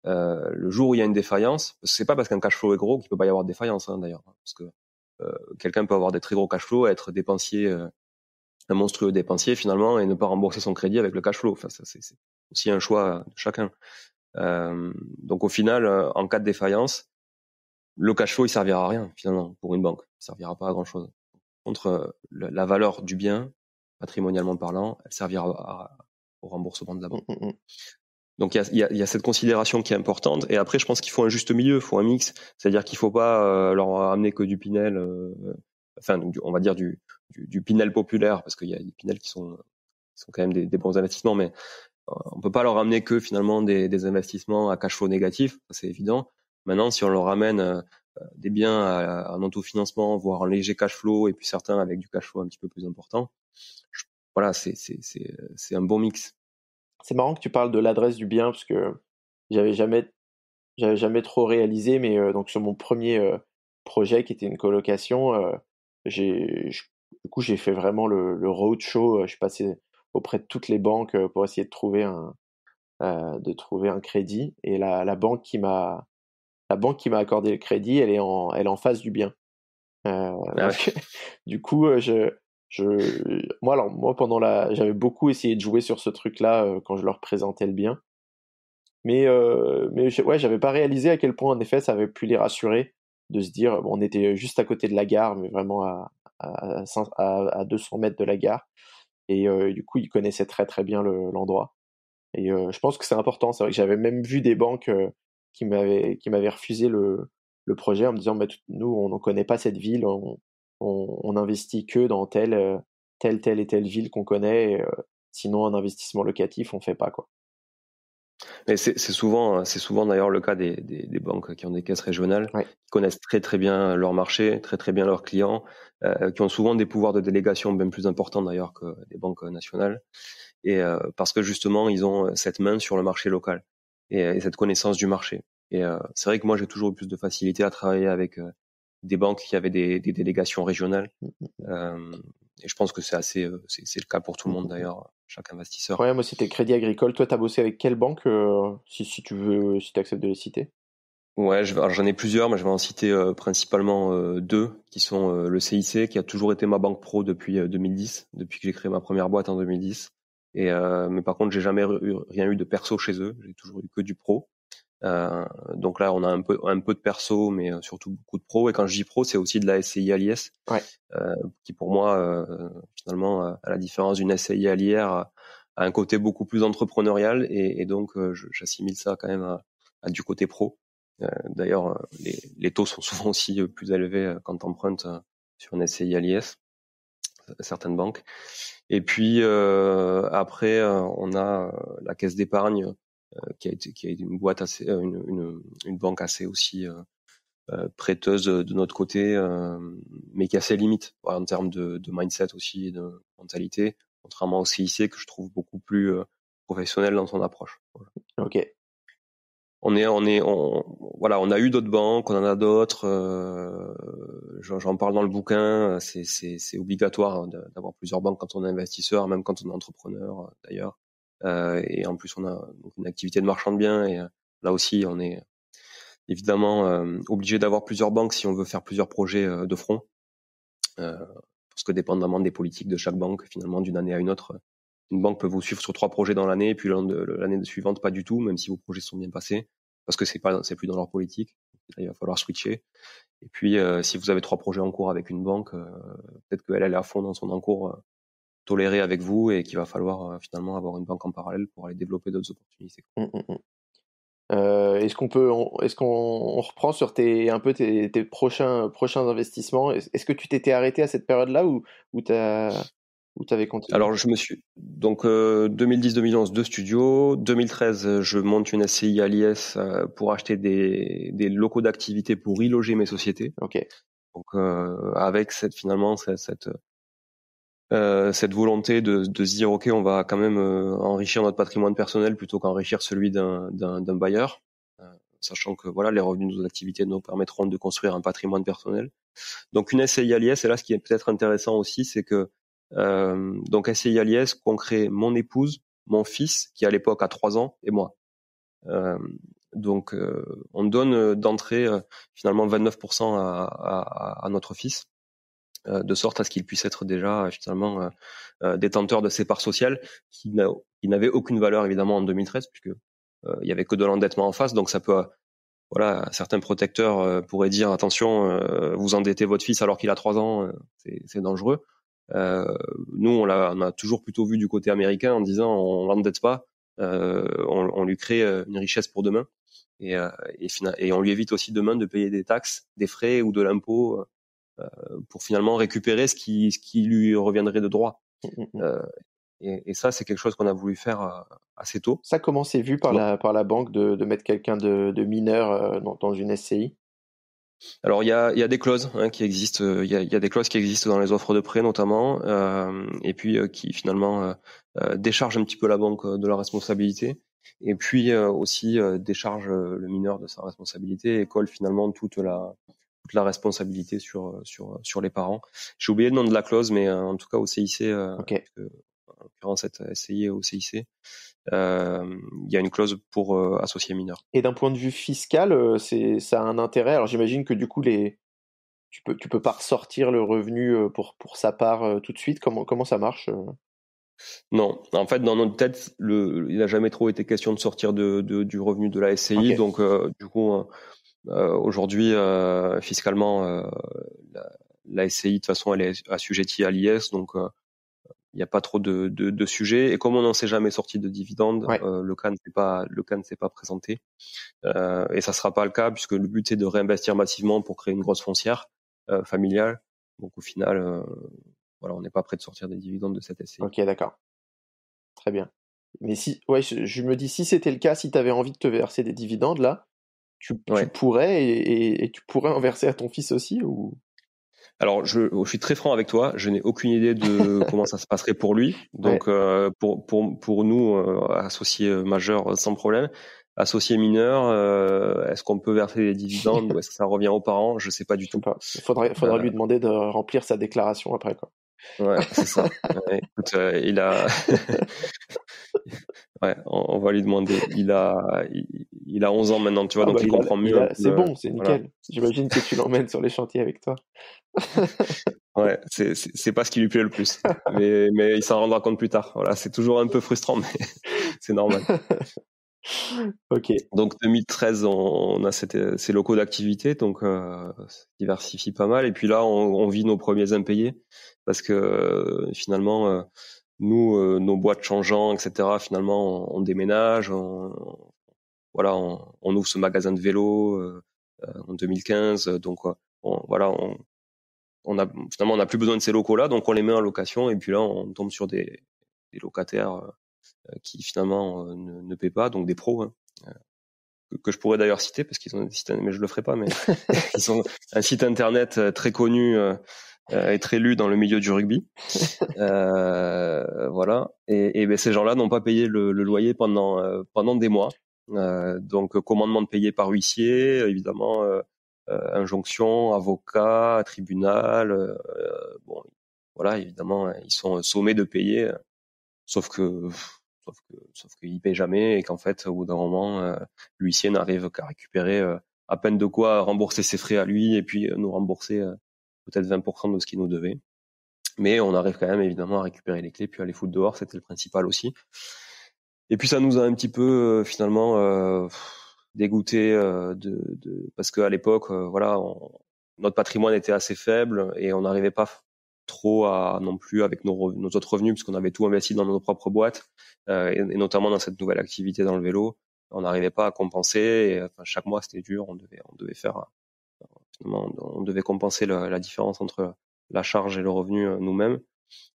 euh, le jour où il y a une défaillance, c'est pas parce qu'un cash flow est gros qu'il peut pas y avoir de défaillance hein, d'ailleurs, parce que euh, quelqu'un peut avoir des très gros cash flows, être dépensier euh, un monstrueux dépensier finalement et ne pas rembourser son crédit avec le cash flow. Enfin, c'est aussi un choix de chacun. donc au final, en cas de défaillance, le cash flow il servira à rien finalement pour une banque, il servira pas à grand chose. Contre la valeur du bien, patrimonialement parlant, elle servira au remboursement de la banque. Mmh, mmh, mmh. Donc il y a, y a, cette considération qui est importante. Et après, je pense qu'il faut un juste milieu, il faut un mix. C'est-à-dire qu'il faut pas leur amener que du Pinel, enfin, on va dire du, du, Pinel populaire, parce qu'il y a des Pinel qui sont, qui sont quand même des, des bons investissements, mais on peut pas leur amener que finalement des, des investissements à cash flow négatif, c'est évident. Maintenant, si on leur ramène euh, des biens à, un autofinancement, voire un léger cash flow, et puis certains avec du cash flow un petit peu plus important, voilà, c'est c'est un bon mix. C'est marrant que tu parles de l'adresse du bien parce que j'avais jamais j'avais jamais trop réalisé, mais euh, donc sur mon premier euh, projet qui était une colocation, j'ai du coup j'ai fait vraiment le, le roadshow. je suis passé auprès de toutes les banques pour essayer de trouver un de trouver un crédit et la, la banque qui m'a la banque qui m'a accordé le crédit, elle est en, elle est en face du bien. Euh, ah *laughs* du coup, euh, je, je, moi, alors, moi, pendant la, j'avais beaucoup essayé de jouer sur ce truc-là euh, quand je leur présentais le bien. Mais, euh, mais ouais, j'avais pas réalisé à quel point, en effet, ça avait pu les rassurer de se dire, bon, on était juste à côté de la gare, mais vraiment à, à, à 200 mètres de la gare. Et euh, du coup, ils connaissaient très très bien l'endroit. et je pense que c'est important. C'est vrai que j'avais même vu des banques qui m'avait qui m'avait refusé le, le projet en me disant bah, nous on ne connaît pas cette ville, on, on, investit que dans telle euh, telle telle et telle ville qu'on connaît. Euh, sinon un investissement locatif on fait pas quoi. Mais c'est souvent, c'est souvent d'ailleurs le cas des, des, des, banques qui ont des caisses régionales, qui connaissent très très bien leur marché, très très bien leurs clients, euh, qui ont souvent des pouvoirs de délégation bien plus importants d'ailleurs que des banques nationales, et euh, parce que justement ils ont cette main sur le marché local et, cette connaissance du marché. Et euh, c'est vrai que moi j'ai toujours eu plus de facilité à travailler avec des banques qui avaient des, des délégations régionales. Mmh, mmh, mmh. Euh, et je pense que c'est assez, c'est le cas pour tout le monde d'ailleurs, chaque investisseur. Ouais, moi c'était Crédit Agricole. Toi, tu as bossé avec quelle banque, si, si tu veux, si tu acceptes de les citer? Ouais, j'en ai plusieurs, mais je vais en citer principalement deux, qui sont le CIC, qui a toujours été ma banque pro depuis 2010, depuis que j'ai créé ma première boîte en 2010. Et euh, mais par contre, j'ai jamais eu, rien eu de perso chez eux. J'ai toujours eu que du pro. Euh, donc là, on a un peu un peu de perso, mais euh, surtout beaucoup de pro. Et quand je dis pro, c'est aussi de la SCI à l'IS, ouais. euh, qui pour moi, euh, finalement, à la différence d'une SCI à l'IR, a un côté beaucoup plus entrepreneurial. Et, et donc, j'assimile ça quand même à, à, du côté pro. D'ailleurs, les, les, taux sont *laughs* souvent aussi plus élevés quand on emprunte sur une SCI à l'IS, certaines banques. Et puis euh, après, on a la caisse d'épargne qui a été qui a une boîte assez, une, une, une banque assez aussi prêteuse de notre côté, mais qui a ses limites en termes de, de mindset aussi et de mentalité, contrairement au CIC que je trouve beaucoup plus professionnel dans son approche. Ok on est, on est, on, voilà, on a eu d'autres banques, on en a d'autres. Euh, J'en parle dans le bouquin. C'est obligatoire hein, d'avoir plusieurs banques quand on est investisseur, même quand on est entrepreneur d'ailleurs. Euh, et en plus, on a une activité de marchand de biens. Et euh, là aussi, on est évidemment euh, obligé d'avoir plusieurs banques si on veut faire plusieurs projets de front. parce que dépendamment des politiques de chaque banque, finalement, d'une année à une autre, une banque peut vous suivre sur trois projets dans l'année, et puis l'année suivante pas du tout, même si vos projets sont bien passés, parce que c'est pas, c'est plus dans leur politique. il va falloir switcher. Et puis, si vous avez trois projets en cours avec une banque, peut-être qu'elle elle est à fond dans son encours euh, toléré avec vous, et qu'il va falloir finalement avoir une banque en parallèle pour aller développer d'autres opportunités. Mmh, mmh, mmh. est-ce qu'on peut, est-ce qu'on reprend sur tes un peu tes, tes prochains prochains investissements? Est-ce que tu t'étais arrêté à cette période-là ou ou t'as ou t'avais continué? Alors je me suis donc 2010-2011 deux studios, 2013 je monte une SCI à l'IS euh, pour acheter des, des locaux d'activité pour y loger mes sociétés. Ok. Donc euh, avec cette finalement cette cette, euh, cette volonté de, de se dire ok on va quand même euh, enrichir notre patrimoine personnel plutôt qu'enrichir celui d'un bailleur, euh, sachant que voilà les revenus de nos activités nous permettront de construire un patrimoine personnel. Donc une SCI à l'IS et là ce qui est peut-être intéressant aussi c'est que euh, donc SCI Aliès qu'on crée mon épouse, mon fils qui à l'époque a trois ans et moi. Euh, donc euh, on donne d'entrée finalement 29% à, à, à, notre fils, de sorte à ce qu'il puisse être déjà finalement détenteur de ses parts sociales qui n'avaient aucune valeur évidemment en 2013 puisque il y avait que de l'endettement en face, donc ça peut voilà, certains protecteurs pourraient dire attention, vous endettez votre fils alors qu'il a trois ans, c'est dangereux. nous, on, a, on a toujours plutôt vu du côté américain en disant on l'endette pas, on, on, lui crée une richesse pour demain et, et, et, on lui évite aussi demain de payer des taxes, des frais ou de l'impôt pour finalement récupérer ce qui, ce qui lui reviendrait de droit. Mmh, mmh, mmh. Et, et, ça, c'est quelque chose qu'on a voulu faire assez tôt. Ça, comment c'est vu par la, par la banque de, de mettre quelqu'un de, de, mineur dans, dans, une SCI alors il y a, y a, des clauses hein, qui existent, il y a, y a, des clauses qui existent dans les offres de prêt notamment, euh, et puis euh, qui finalement euh, déchargent un petit peu la banque de la responsabilité, et puis aussi déchargent le mineur de sa responsabilité et colle finalement toute la, toute la responsabilité sur sur sur les parents. J'ai oublié le nom de la clause, mais en tout cas au CIC, okay. en l'occurrence cette SCI au CIC, euh, il y a une clause pour euh, associer mineur. Et d'un point de vue fiscal, euh, c'est ça a un intérêt. Alors j'imagine que du coup les tu peux tu peux pas ressortir le revenu pour pour sa part tout de suite. Comment comment ça marche non, en fait, dans notre tête, le, il n'a jamais trop été question de sortir de, de, du revenu de la SCI. Donc, du coup, euh, aujourd'hui, euh, fiscalement, la, la, SCI, de toute façon, elle est assujettie à l'IS. Donc, il n'y a pas trop de, de, de, sujets. Et comme on n'en s'est jamais sorti de dividendes, euh, le cas ne s'est pas le cas ne s'est pas présenté. Euh, et ça sera pas le cas puisque le but c'est de réinvestir massivement pour créer une grosse foncière euh, familiale. Donc au final, euh, voilà, on n'est pas prêt de sortir des dividendes de cette SCI. Ok, d'accord. Très bien. Mais si, ouais, je, me dis si c'était le cas, si tu avais envie de te verser des dividendes là, tu, tu pourrais et, et, et, tu pourrais en verser à ton fils aussi ou? Alors, je, je, suis très franc avec toi. Je n'ai aucune idée de *laughs* comment ça se passerait pour lui. Donc, euh, pour, pour, pour nous, euh, associés majeurs, sans problème. Associés mineurs, euh, est-ce qu'on peut verser des dividendes? Ou est-ce que ça revient aux parents Je sais pas du tout. Il faudrait, faudrait lui demander de remplir sa déclaration après. Quoi. Ouais, c'est ça. *laughs* écoute, il a. *laughs* ouais, on, va lui demander. Il a, il, a 11 ans maintenant, tu vois, ah donc bah, il, comprend mieux. C'est bon, c'est nickel. J'imagine que tu l'emmènes sur les chantiers avec toi. *laughs* ouais, c'est pas ce qui lui plaît le plus, mais mais il s'en rendra compte plus tard. Voilà, c'est toujours un peu frustrant, mais *laughs* c'est normal. *laughs* ok. Donc 2013, on, a ces locaux d'activité, donc euh, diversifie pas mal. Et puis là, on, on, vit nos premiers impayés parce que euh, finalement, euh, nous, euh, nos boîtes changeant, etc. Finalement, on, on déménage, on, voilà, on, on, ouvre ce magasin de vélo en 2015, donc voilà, on, on a finalement on n'a plus besoin de ces locaux-là, donc on les met en location et puis là on tombe sur des, des locataires euh, qui finalement euh, ne, ne paient pas, donc des pros. Hein, euh, que, je pourrais d'ailleurs citer parce qu'ils ont un site, mais je le ferai pas, mais *laughs* *laughs* ils ont un site internet très connu et très lu dans le milieu du rugby. *laughs* voilà. Et, et ben, ces gens-là n'ont pas payé le, le, loyer pendant pendant des mois. donc commandement de payer par huissier, évidemment euh, injonction, avocat, tribunal. Euh, bon, voilà, évidemment, ils sont sommés de payer, sauf que sauf que sauf qu'ils payent jamais et qu'en fait, au bout d'un moment, euh, l'huissier n'arrive qu'à récupérer à peine de quoi rembourser ses frais à lui et puis nous rembourser peut-être 20% de ce qu'il nous devait. Mais on arrive quand même évidemment à récupérer les clés puis à les foutre dehors, c'était le principal aussi. Et puis ça nous a un petit peu finalement euh, dégoûté euh, de, de, parce qu'à l'époque, euh, voilà, notre patrimoine était assez faible et on n'arrivait pas trop à non plus avec nos, nos autres revenus puisqu'on avait tout investi dans nos propres boîtes euh, et, notamment dans cette nouvelle activité dans le vélo on n'arrivait pas à compenser et, enfin, chaque mois c'était dur on devait on devait faire on devait compenser la, la, différence entre la charge et le revenu nous-mêmes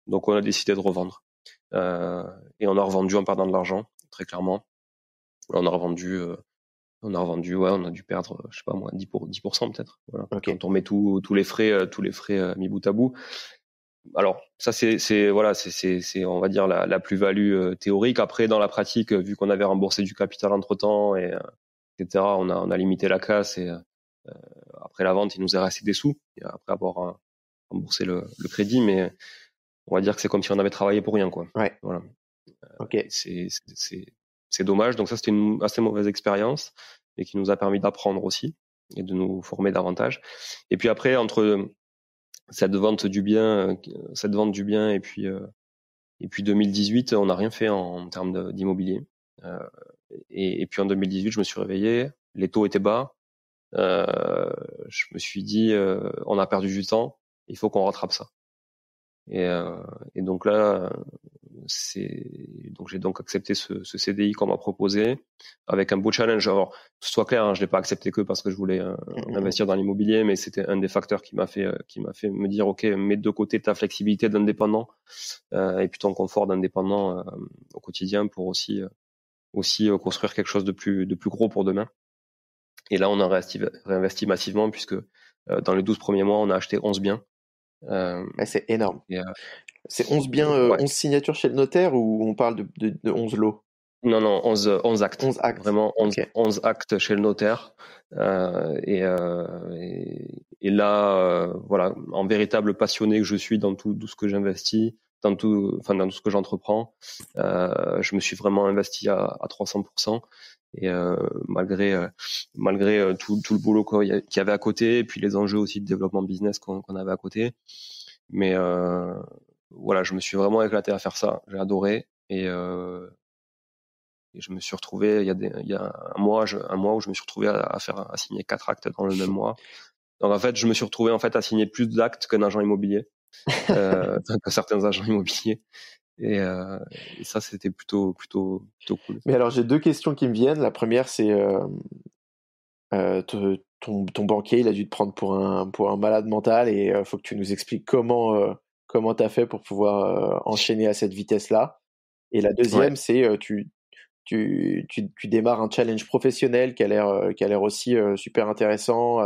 donc on a décidé de revendre euh, et on a revendu en perdant de l'argent très clairement on a revendu on a revendu, ouais, on a dû perdre, je sais pas moi, 10 pour 10% peut-être. Voilà. Quand on met tous les frais, euh, tous les frais euh, mis bout à bout. Alors ça c'est voilà c'est c'est on va dire la, la plus-value euh, théorique. Après dans la pratique, vu qu'on avait remboursé du capital entre temps et etc. On a on a limité la casse et après la vente il nous est resté des sous après avoir remboursé le, le, crédit, mais on va dire que c'est comme si on avait travaillé pour rien quoi. Ouais. Voilà. Ok. C'est c'est c'est dommage. Donc ça, c'était une assez mauvaise expérience, et qui nous a permis d'apprendre aussi et de nous former davantage. Et puis après, entre cette vente du bien, cette vente du bien, et puis euh, et puis 2018, on n'a rien fait en, termes d'immobilier. et, et, puis en 2018, je me suis réveillé, les taux étaient bas. Je me suis dit, on a perdu du temps, il faut qu'on rattrape ça. Et, et donc là, c'est donc j'ai donc accepté ce, ce CDI qu'on m'a proposé avec un beau challenge. Alors, soit clair, hein, je l'ai pas accepté que parce que je voulais euh, mmh, investir dans l'immobilier, mais c'était un des facteurs qui m'a fait euh, qui m'a fait me dire ok, mets de côté ta flexibilité d'indépendant euh, et puis ton confort d'indépendant euh, au quotidien pour aussi aussi construire quelque chose de plus de plus gros pour demain. Et là, on a réinvesti, réinvesti massivement puisque dans les 12 premiers mois, on a acheté 11 biens. Euh, c'est énorme. C'est 11 biens, 11 signatures chez le notaire ou on parle de, de, de 11 lots? Non, non, 11, 11 actes. 11 actes. Vraiment 11, 11 actes chez le notaire. Euh, et, euh, et, et, là, euh, voilà, en véritable passionné que je suis dans tout, tout ce que j'investis, dans tout, enfin dans tout ce que j'entreprends, euh, je me suis vraiment investi à, à 300%. Et euh, malgré euh, malgré tout, tout le boulot qu'il y avait à côté, et puis les enjeux aussi de développement business qu'on avait à côté, mais voilà, je me suis vraiment éclaté à faire ça. J'ai adoré et, euh, et, je me suis retrouvé il y a, des, il y a un mois, un mois où je me suis retrouvé à, à, faire à signer quatre actes dans le même mois. Donc en fait, je me suis retrouvé en fait à signer plus d'actes qu'un agent immobilier, euh, *laughs* que certains agents immobiliers. Et, euh, et ça, c'était plutôt plutôt plutôt cool. Mais alors j'ai deux questions qui me viennent. La première, c'est euh, euh ton, ton banquier, il a dû te prendre pour un pour un malade mental et il euh, faut que tu nous expliques comment comment tu as fait pour pouvoir enchaîner à cette vitesse-là. Et la deuxième, c'est tu, tu, tu, tu, démarres un challenge professionnel qui a l'air qui a l'air aussi super intéressant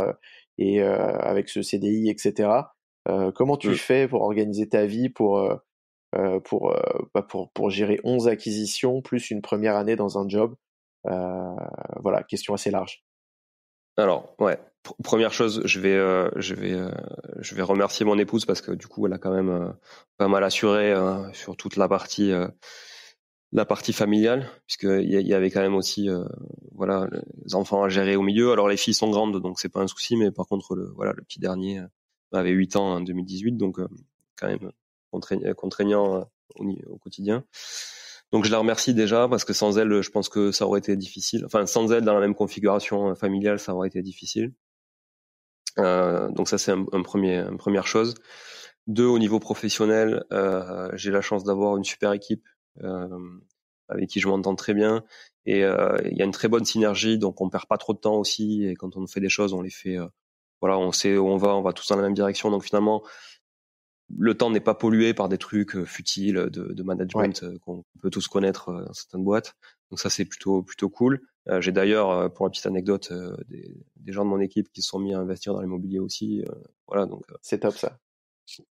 et avec ce CDI, etc. comment tu fais pour organiser ta vie pour pour, bah pour pour gérer 11 acquisitions plus une première année dans un job? Voilà, question assez large. Alors, ouais, première chose, je vais, euh, je vais, euh, je vais remercier mon épouse parce que du coup, elle a quand même euh, pas mal assuré sur toute la partie, la partie familiale, puisqu'il y, y, avait quand même aussi, voilà, les enfants à gérer au milieu. Alors les filles sont grandes, donc c'est pas un souci, mais par contre, le, voilà, le petit dernier avait 8 ans en 2018, donc quand même contraignant au, au quotidien. Donc je la remercie déjà parce que sans elle, je pense que ça aurait été difficile. Enfin, sans elle dans la même configuration familiale, ça aurait été difficile. Euh, donc ça c'est un, premier, une première chose. Deux, au niveau professionnel, euh, j'ai la chance d'avoir une super équipe euh, avec qui je m'entends très bien et euh, il y a une très bonne synergie, donc on perd pas trop de temps aussi et quand on fait des choses, on les fait. Euh, voilà, on sait où on va, on va tous dans la même direction. Donc finalement, le temps n'est pas pollué par des trucs futiles de, de management qu'on peut tous connaître dans certaines boîtes. Donc ça c'est plutôt plutôt cool. Euh, j'ai d'ailleurs, euh, pour la petite anecdote, euh, des, des, gens de mon équipe qui se sont mis à investir dans l'immobilier aussi. voilà, donc c'est top ça.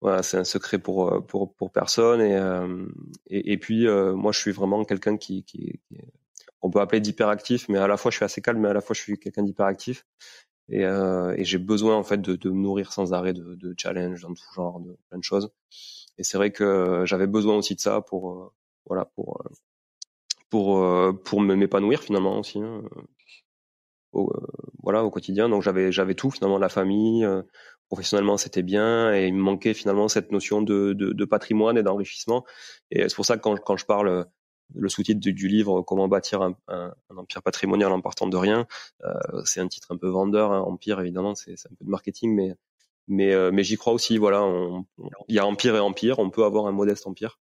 Voilà, c'est un secret pour pour pour personne et et, et, puis moi je suis vraiment quelqu'un qui, qui, qui on peut appeler d'hyperactif, mais à la fois je suis assez calme, mais à la fois je suis quelqu'un d'hyperactif et, euh, et j'ai besoin en fait de, de me nourrir sans arrêt de, de challenges dans tout genre, de plein de choses. Et c'est vrai que j'avais besoin aussi de ça pour voilà pour pour euh, pour m'épanouir finalement aussi hein, au, euh, voilà au quotidien. Donc j'avais j'avais tout finalement la famille euh, professionnellement c'était bien. Et il me manquait finalement cette notion de, de, de patrimoine et d'enrichissement. Et c'est pour ça que quand, quand je parle le sous-titre du, livre comment bâtir un, empire patrimonial en partant de rien euh, c'est un titre un peu vendeur hein, empire évidemment c'est un peu de marketing mais mais mais j'y crois aussi voilà il y a empire et empire on peut avoir un modeste empire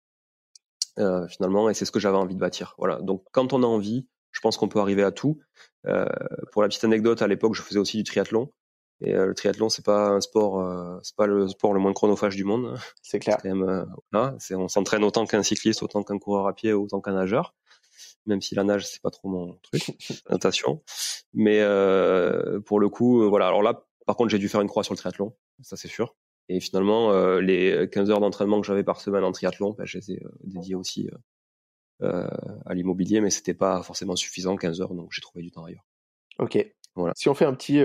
euh, finalement, et c'est ce que j'avais envie de bâtir. Voilà. Donc, quand on a envie, je pense qu'on peut arriver à tout. Euh, pour la petite anecdote, à l'époque, je faisais aussi du triathlon. Et euh, le triathlon, c'est pas un sport, euh, c'est pas le sport le moins chronophage du monde. *laughs* C'est clair. Quand même, euh, voilà, on s'entraîne autant qu'un cycliste, autant qu'un coureur à pied, autant qu'un nageur. Même si la nage, c'est pas trop mon truc, *laughs* natation. Mais pour le coup, voilà. Alors là, par contre, j'ai dû faire une croix sur le triathlon, ça c'est sûr. Et finalement, euh, les 15 heures d'entraînement que j'avais par semaine en triathlon, ben, je les ai euh, dédiées aussi à l'immobilier, mais c'était pas forcément suffisant 15 heures, donc j'ai trouvé du temps ailleurs. Ok. Voilà. Si on fait un petit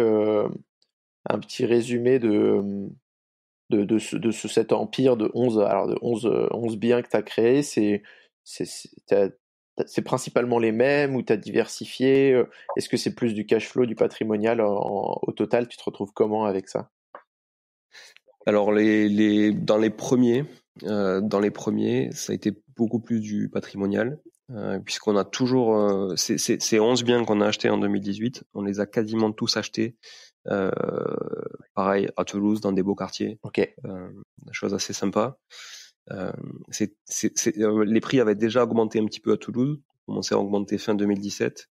un petit résumé de de, de, ce, de ce, cet empire de 11, alors de 11, 11 biens que tu as créé, c'est principalement les mêmes ou tu as diversifié Est-ce que c'est plus du cash flow, du patrimonial au total? Tu te retrouves comment avec ça? Alors les, les, dans les premiers, euh, dans les premiers, ça a été beaucoup plus du patrimonial. puisqu'on a toujours ces, 11 biens qu'on a achetés en 2018, on les a quasiment tous achetés. Pareil à Toulouse dans des beaux quartiers. Ok. chose assez sympa. c'est, les prix avaient déjà augmenté un petit peu à Toulouse, commencé à augmenter fin 2017,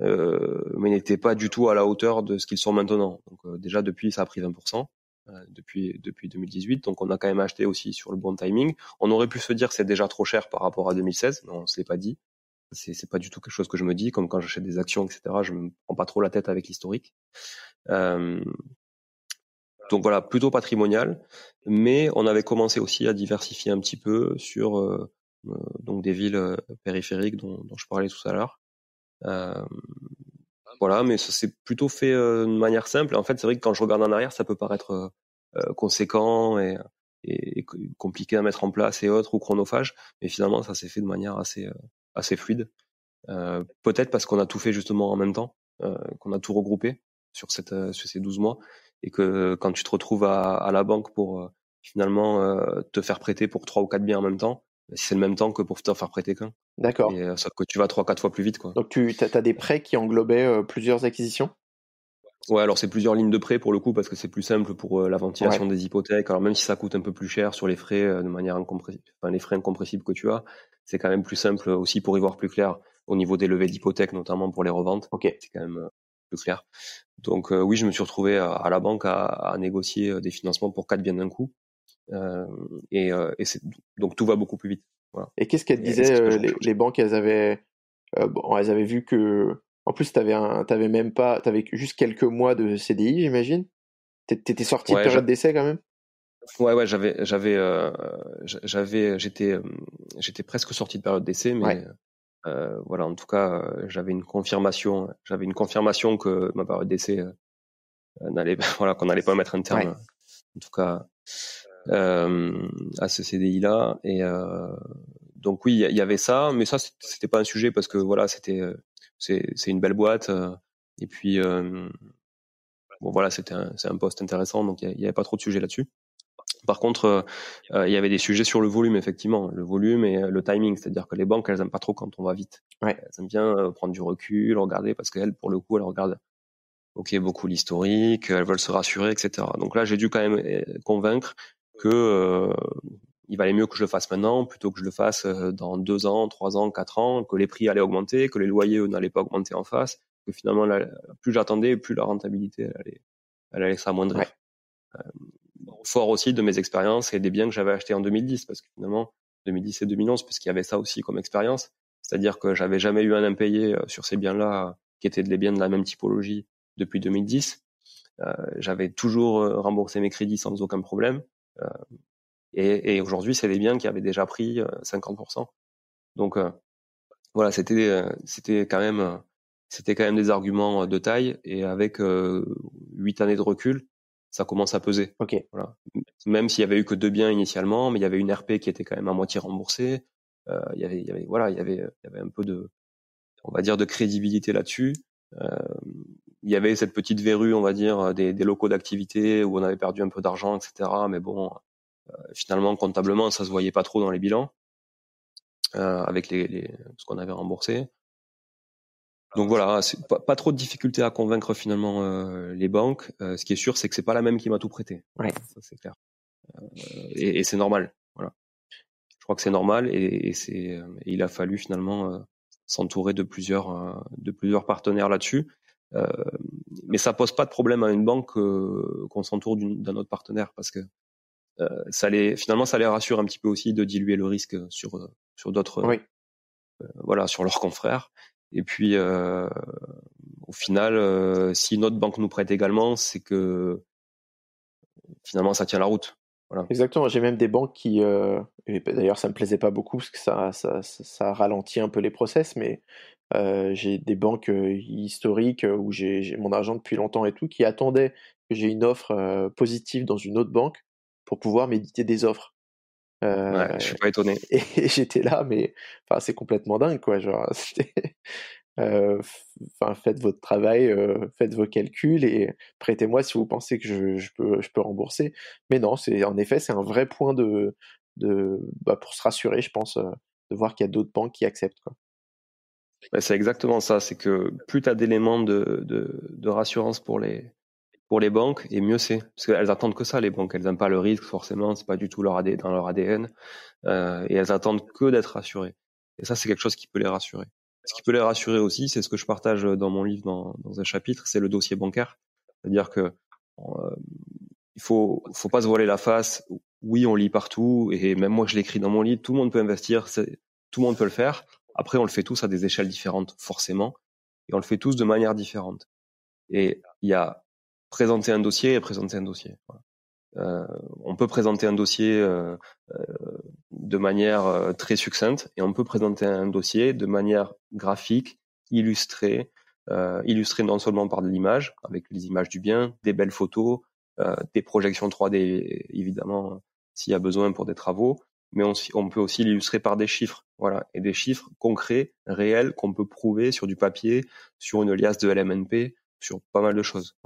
mais n'étaient pas du tout à la hauteur de ce qu'ils sont maintenant. Donc déjà depuis ça a pris 20%. Euh, depuis depuis 2018. Donc on a quand même acheté aussi sur le bon timing. On aurait pu se dire c'est déjà trop cher par rapport à 2016, mais on se l'est pas dit. C'est c'est pas du tout quelque chose que je me dis. Comme quand j'achète des actions, etc. Je me prends pas trop la tête avec l'historique. Euh, donc voilà, plutôt patrimonial, mais on avait commencé aussi à diversifier un petit peu sur euh, donc des villes périphériques dont, dont, je parlais tout à l'heure. Euh, voilà, mais ça s'est plutôt fait euh, de manière simple. En fait, c'est vrai que quand je regarde en arrière, ça peut paraître euh, euh, conséquent et, et, compliqué à mettre en place et autres ou chronophage, mais finalement, ça s'est fait de manière assez assez fluide. Peut-être parce qu'on a tout fait justement en même temps, qu'on a tout regroupé sur cette sur ces 12 mois et que quand tu te retrouves à, à la banque pour finalement te faire prêter pour trois ou quatre biens en même temps, si c'est le même temps que pour te faire prêter qu'un. D'accord. Et, sauf que tu vas 3-4 fois plus vite. Quoi. Donc tu as, des prêts qui englobaient euh, plusieurs acquisitions? Ouais, alors c'est plusieurs lignes de prêts pour le coup parce que c'est plus simple pour euh, la ventilation des hypothèques. Alors même si ça coûte un peu plus cher sur les frais de manière incompressible, enfin les frais incompressibles que tu as, c'est quand même plus simple aussi pour y voir plus clair au niveau des levées d'hypothèques, notamment pour les reventes. Ok. C'est quand même plus clair. Donc oui, je me suis retrouvé à, la banque à, à, négocier des financements pour quatre biens d'un coup. et, et donc tout va beaucoup plus vite. Et qu'est-ce qu'elles disaient euh, les, banques Elles avaient, euh, bon, elles avaient vu que, en plus, t'avais un, t'avais même pas, t'avais juste quelques mois de CDI, j'imagine. T'étais sorti de période d'essai quand même? Ouais, ouais, j'avais, j'avais, euh, j'avais, j'étais, j'étais presque sorti de période d'essai, mais voilà, en tout cas, j'avais une confirmation, j'avais une confirmation que ma période d'essai n'allait, *laughs* voilà, qu'on n'allait pas mettre un terme. En tout cas, euh, à ce CDI là et euh, donc oui il y, avait ça mais ça c'était pas un sujet parce que voilà c'était euh, c'est c'est une belle boîte et puis bon voilà c'était c'est un poste intéressant donc il y, avait pas trop de sujets là-dessus par contre, il y avait des sujets sur le volume, effectivement, le volume et le timing, c'est-à-dire que les banques, elles aiment pas trop quand on va vite. Ouais. Elles aiment bien prendre du recul, regarder, parce qu'elles, pour le coup, elles regardent, ok, beaucoup l'historique, elles veulent se rassurer, etc. Donc là, j'ai dû quand même convaincre que euh, il valait mieux que je le fasse maintenant plutôt que je le fasse euh, dans deux ans, trois ans, quatre ans, que les prix allaient augmenter, que les loyers n'allaient pas augmenter en face, que finalement plus j'attendais, plus la rentabilité elle allait, elle allait s'amoindrir. Euh, fort aussi de mes expériences et des biens que j'avais achetés en 2010 parce que finalement 2010 et 2011 puisqu'il y avait ça aussi comme expérience, c'est-à-dire que j'avais jamais eu un impayé sur ces biens-là qui étaient des biens de la même typologie depuis 2010. Euh, j'avais toujours remboursé mes crédits sans aucun problème. Euh, et, et aujourd'hui, c'est des biens qui avaient déjà pris 50%. Euh, Donc euh, voilà, c'était c'était quand même c'était quand même des arguments de taille et avec huit années de recul, ça commence à peser. Ok. Voilà. Même s'il y avait eu que deux biens initialement, mais il y avait une RP qui était quand même à moitié remboursée. Euh, il y avait, il y avait, voilà, il y avait, il y avait un peu de, on va dire, de crédibilité là-dessus. Euh, il y avait cette petite verrue, on va dire, des, des locaux d'activité où on avait perdu un peu d'argent, etc. Mais bon, euh, finalement, comptablement, ça se voyait pas trop dans les bilans euh, avec les, les, ce qu'on avait remboursé. Donc voilà, pas, pas, trop de difficultés à convaincre finalement euh, les banques. Euh, ce qui est sûr, c'est que c'est pas la même qui m'a tout prêté. Ouais. Ça c'est clair. Euh, et, et c'est normal. Voilà. Je crois que c'est normal et, et c'est. il a fallu finalement s'entourer de plusieurs de plusieurs partenaires là-dessus. Euh, mais ça pose pas de problème à une banque euh, qu'on s'entoure d'un autre partenaire parce que euh, ça les finalement ça les rassure un petit peu aussi de diluer le risque sur sur d'autres oui. voilà sur leurs confrères et puis au final si notre banque nous prête également c'est que finalement ça tient la route voilà. Exactement, j'ai même des banques qui, euh, d'ailleurs ça me plaisait pas beaucoup parce que ça, ça, ça ralentit un peu les process, mais euh, j'ai des banques euh, historiques euh, où j'ai mon argent depuis longtemps et tout, qui attendaient que j'ai une offre positive dans une autre banque pour pouvoir méditer des offres. Ouais, je suis pas étonné. *laughs* Et, j'étais là, mais enfin c'est complètement dingue quoi. Genre, *laughs* enfin faites votre travail, faites vos calculs et prêtez-moi si vous pensez que je, je, peux, je peux rembourser. Mais non, c'est en effet c'est un vrai point de, de bah, pour se rassurer, je pense, de voir qu'il y a d'autres banques qui acceptent quoi. c'est exactement ça. C'est que plus tu as d'éléments de, de, de, rassurance pour les, pour les banques, et mieux c'est. Parce qu'elles attendent que ça, les banques. Elles n'aiment pas le risque, forcément. C'est pas du tout leur AD, dans leur ADN. Euh, et elles attendent que d'être rassurées. Et ça, c'est quelque chose qui peut les rassurer. Ce qui peut les rassurer aussi, c'est ce que je partage dans mon livre, dans, dans un chapitre, c'est le dossier bancaire. C'est-à-dire que euh, il faut, faut pas se voiler la face. Oui, on lit partout, et même moi, je l'écris dans mon livre. Tout le monde peut investir, tout le monde peut le faire. Après, on le fait tous à des échelles différentes, forcément, et on le fait tous de manière différente. Et il y a présenter un dossier et présenter un dossier. Euh, on peut présenter un dossier euh, euh, de manière très succincte et on peut présenter un dossier de manière graphique, illustrée, illustrée non seulement par de l'image, avec les images du bien, des belles photos, des projections 3D évidemment s'il y a besoin pour des travaux, mais on, on peut aussi l'illustrer par des chiffres, voilà, et des chiffres concrets, réels, qu'on peut prouver sur du papier, sur une liasse de LMNP, sur pas mal de choses.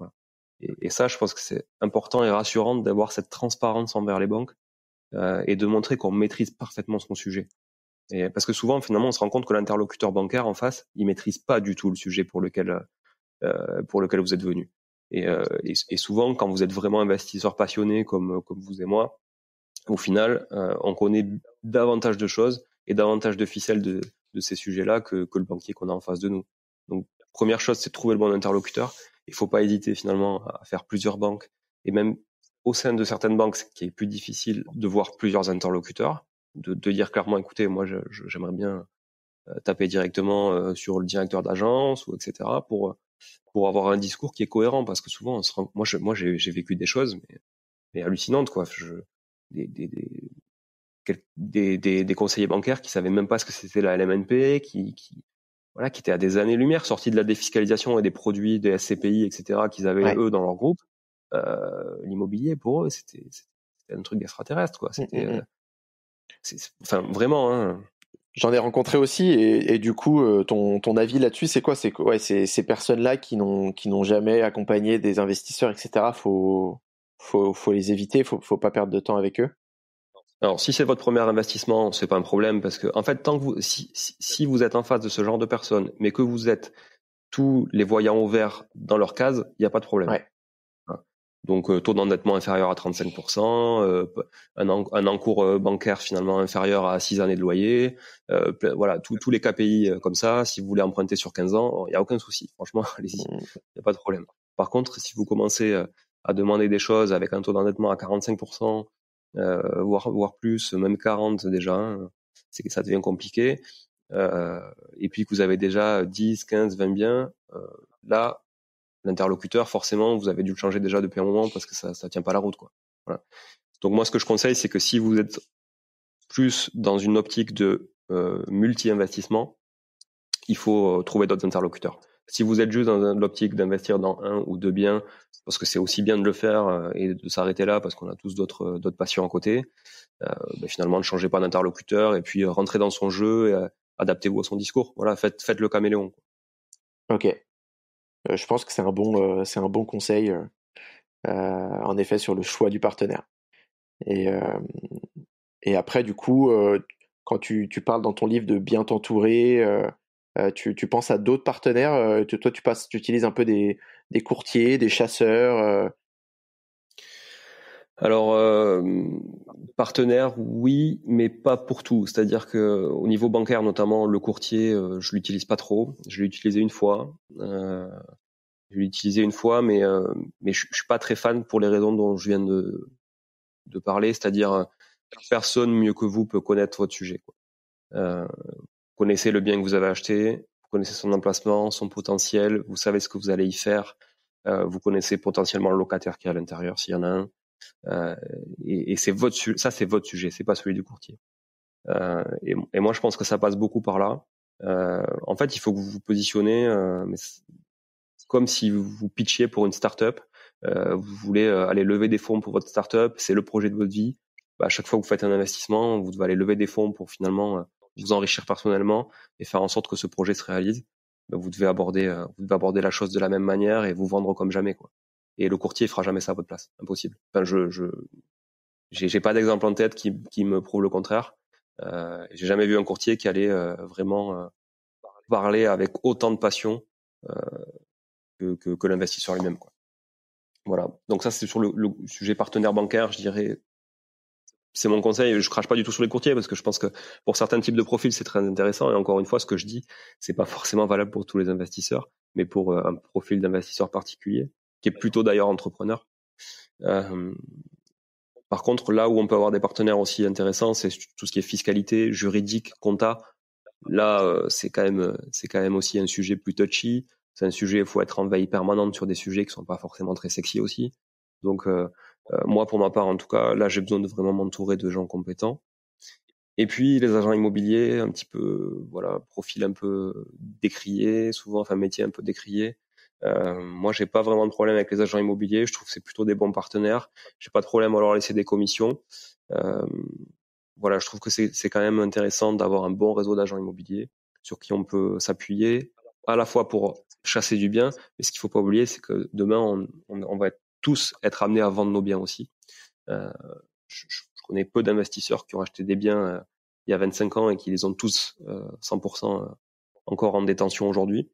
Et, ça, je pense que c'est important et rassurant d'avoir cette transparence envers les banques euh, et de montrer qu'on maîtrise parfaitement son sujet. Et parce que souvent, finalement, on se rend compte que l'interlocuteur bancaire en face, il maîtrise pas du tout le sujet pour lequel euh, pour lequel vous êtes venu. Et, euh, et, et, souvent, quand vous êtes vraiment investisseur passionné comme comme vous et moi, au final, euh, on connaît davantage de choses et davantage de ficelles de, de ces sujets-là que, que le banquier qu'on a en face de nous. Donc, première chose, c'est trouver le bon interlocuteur il faut pas hésiter finalement à faire plusieurs banques et même au sein de certaines banques, ce qui est plus difficile de voir plusieurs interlocuteurs, de, de dire clairement, écoutez, moi, j'aimerais bien euh, taper directement euh, sur le directeur d'agence ou etc. pour pour avoir un discours qui est cohérent parce que souvent, on se rend, moi, je, moi, j'ai vécu des choses mais, mais hallucinantes quoi. Je, des, des, des, des, des, conseillers bancaires qui savaient même pas ce que c'était la LMNP, qui, qui, voilà, qui étaient à des années-lumière, sortis de la défiscalisation et des produits des SCPI, etc., qu'ils avaient eux dans leur groupe. Euh, L'immobilier pour eux, c'était un truc d'extraterrestre, quoi. Mmh, c'était, mmh, mmh. euh, enfin, vraiment. Hein. J'en ai rencontré aussi, et, et du coup, euh, ton, ton avis là-dessus, c'est quoi? C'est ouais, ces, ces personnes-là qui n'ont qui n'ont jamais accompagné des investisseurs, etc. Faut faut faut les éviter, faut faut pas perdre de temps avec eux? Alors, si c'est votre premier investissement, c'est pas un problème parce que, en fait, tant que vous, si, si vous êtes en face de ce genre de personnes, mais que vous êtes tous les voyants ouverts dans leur case, il n'y a pas de problème. Ouais. Hein. Donc, euh, taux d'endettement inférieur à 35%, euh, un, un, encours euh, bancaire finalement inférieur à 6 années de loyer, euh, voilà, tous les KPI comme ça. Si vous voulez emprunter sur 15 ans, il n'y a aucun souci. Franchement, *laughs* allez-y, il n'y a pas de problème. Par contre, si vous commencez à demander des choses avec un taux d'endettement à 45%, euh, voire, voire plus, même 40 déjà, hein, c'est que ça devient compliqué. Euh, et puis que vous avez déjà 10, 15, 20 biens, euh, là, l'interlocuteur, forcément, vous avez dû le changer déjà depuis un moment parce que ça ça tient pas la route. Quoi. Voilà. Donc moi, ce que je conseille, c'est que si vous êtes plus dans une optique de euh, multi-investissement, il faut trouver d'autres interlocuteurs. Si vous êtes juste dans l'optique d'investir dans un ou deux biens, parce que c'est aussi bien de le faire euh, et de s'arrêter là parce qu'on a tous d'autres euh, d'autres passions à côté, euh, ben finalement ne changez pas d'interlocuteur et puis rentrez dans son jeu et adaptez-vous à son discours. Voilà, faites faites le caméléon. Ok, je pense que c'est un bon c'est un bon conseil en effet sur le choix du partenaire. Et et après du coup quand tu, tu parles dans ton livre de bien t'entourer euh, tu, tu, penses à d'autres partenaires euh, Toi, tu, utilises un peu des, courtiers, des chasseurs euh? Alors, euh, partenaire, oui, mais pas pour tout. C'est-à-dire que au niveau bancaire, notamment, le courtier, euh, je l'utilise pas trop. Je l'ai utilisé une fois. Euh, je l'ai utilisé une fois, mais je, je, suis pas très fan pour les raisons dont je viens de parler. C'est-à-dire, personne mieux que vous peut connaître votre sujet. Connaissez le bien que vous avez acheté, vous connaissez son emplacement, son potentiel, vous savez ce que vous allez y faire, euh, vous connaissez potentiellement le locataire qui est à l'intérieur s'il y en a un. Euh, et, et c'est votre ça c'est votre sujet, c'est pas celui du courtier. Euh, et, et, moi je pense que ça passe beaucoup par là. Euh, en fait, il faut que vous vous positionnez euh, mais comme si vous pitchiez pour une start-up. Euh, vous voulez aller lever des fonds pour votre start-up, c'est le projet de votre vie. Bah, à chaque fois que vous faites un investissement, vous devez aller lever des fonds pour finalement vous enrichir personnellement et faire en sorte que ce projet se réalise, ben, vous devez aborder, euh, vous devez aborder la chose de la même manière et vous vendre comme jamais, quoi. Et le courtier fera jamais ça à votre place, impossible. Enfin, je, je, j'ai pas d'exemple en tête qui, qui me prouve le contraire. Euh, j'ai jamais vu un courtier qui allait euh, vraiment euh, parler avec autant de passion que, que, que l'investisseur lui-même. Quoi. Voilà. Donc ça, c'est sur le, le, sujet partenaire bancaire, je dirais. C'est mon conseil. Je crache pas du tout sur les courtiers parce que je pense que pour certains types de profils, c'est très intéressant. Et encore une fois, ce que je dis, c'est pas forcément valable pour tous les investisseurs, mais pour euh, un profil d'investisseur particulier, qui est plutôt d'ailleurs entrepreneur. Euh, par contre, là où on peut avoir des partenaires aussi intéressants, c'est tout ce qui est fiscalité, juridique, compta. Là, euh, c'est quand même, c'est quand même aussi un sujet plus touchy c'est un sujet, il faut être en veille permanente sur des sujets qui sont pas forcément très sexy aussi. Donc euh, euh, moi, pour ma part, en tout cas, là, j'ai besoin de vraiment m'entourer de gens compétents. Et puis les agents immobiliers, un petit peu, voilà, profil un peu décrié, souvent, enfin métier un peu décrié. Euh, moi, j'ai pas vraiment de problème avec les agents immobiliers. Je trouve que c'est plutôt des bons partenaires. J'ai pas de problème à leur laisser des commissions. Euh, voilà, je trouve que c'est quand même intéressant d'avoir un bon réseau d'agents immobiliers sur qui on peut s'appuyer, à la fois pour chasser du bien, mais ce qu'il faut pas oublier, c'est que demain, on, on, va tous être amenés à vendre nos biens aussi. Euh, je, je, connais peu d'investisseurs qui ont acheté des biens euh, il y a 25 ans et qui les ont tous euh, 100% euh, encore en détention aujourd'hui.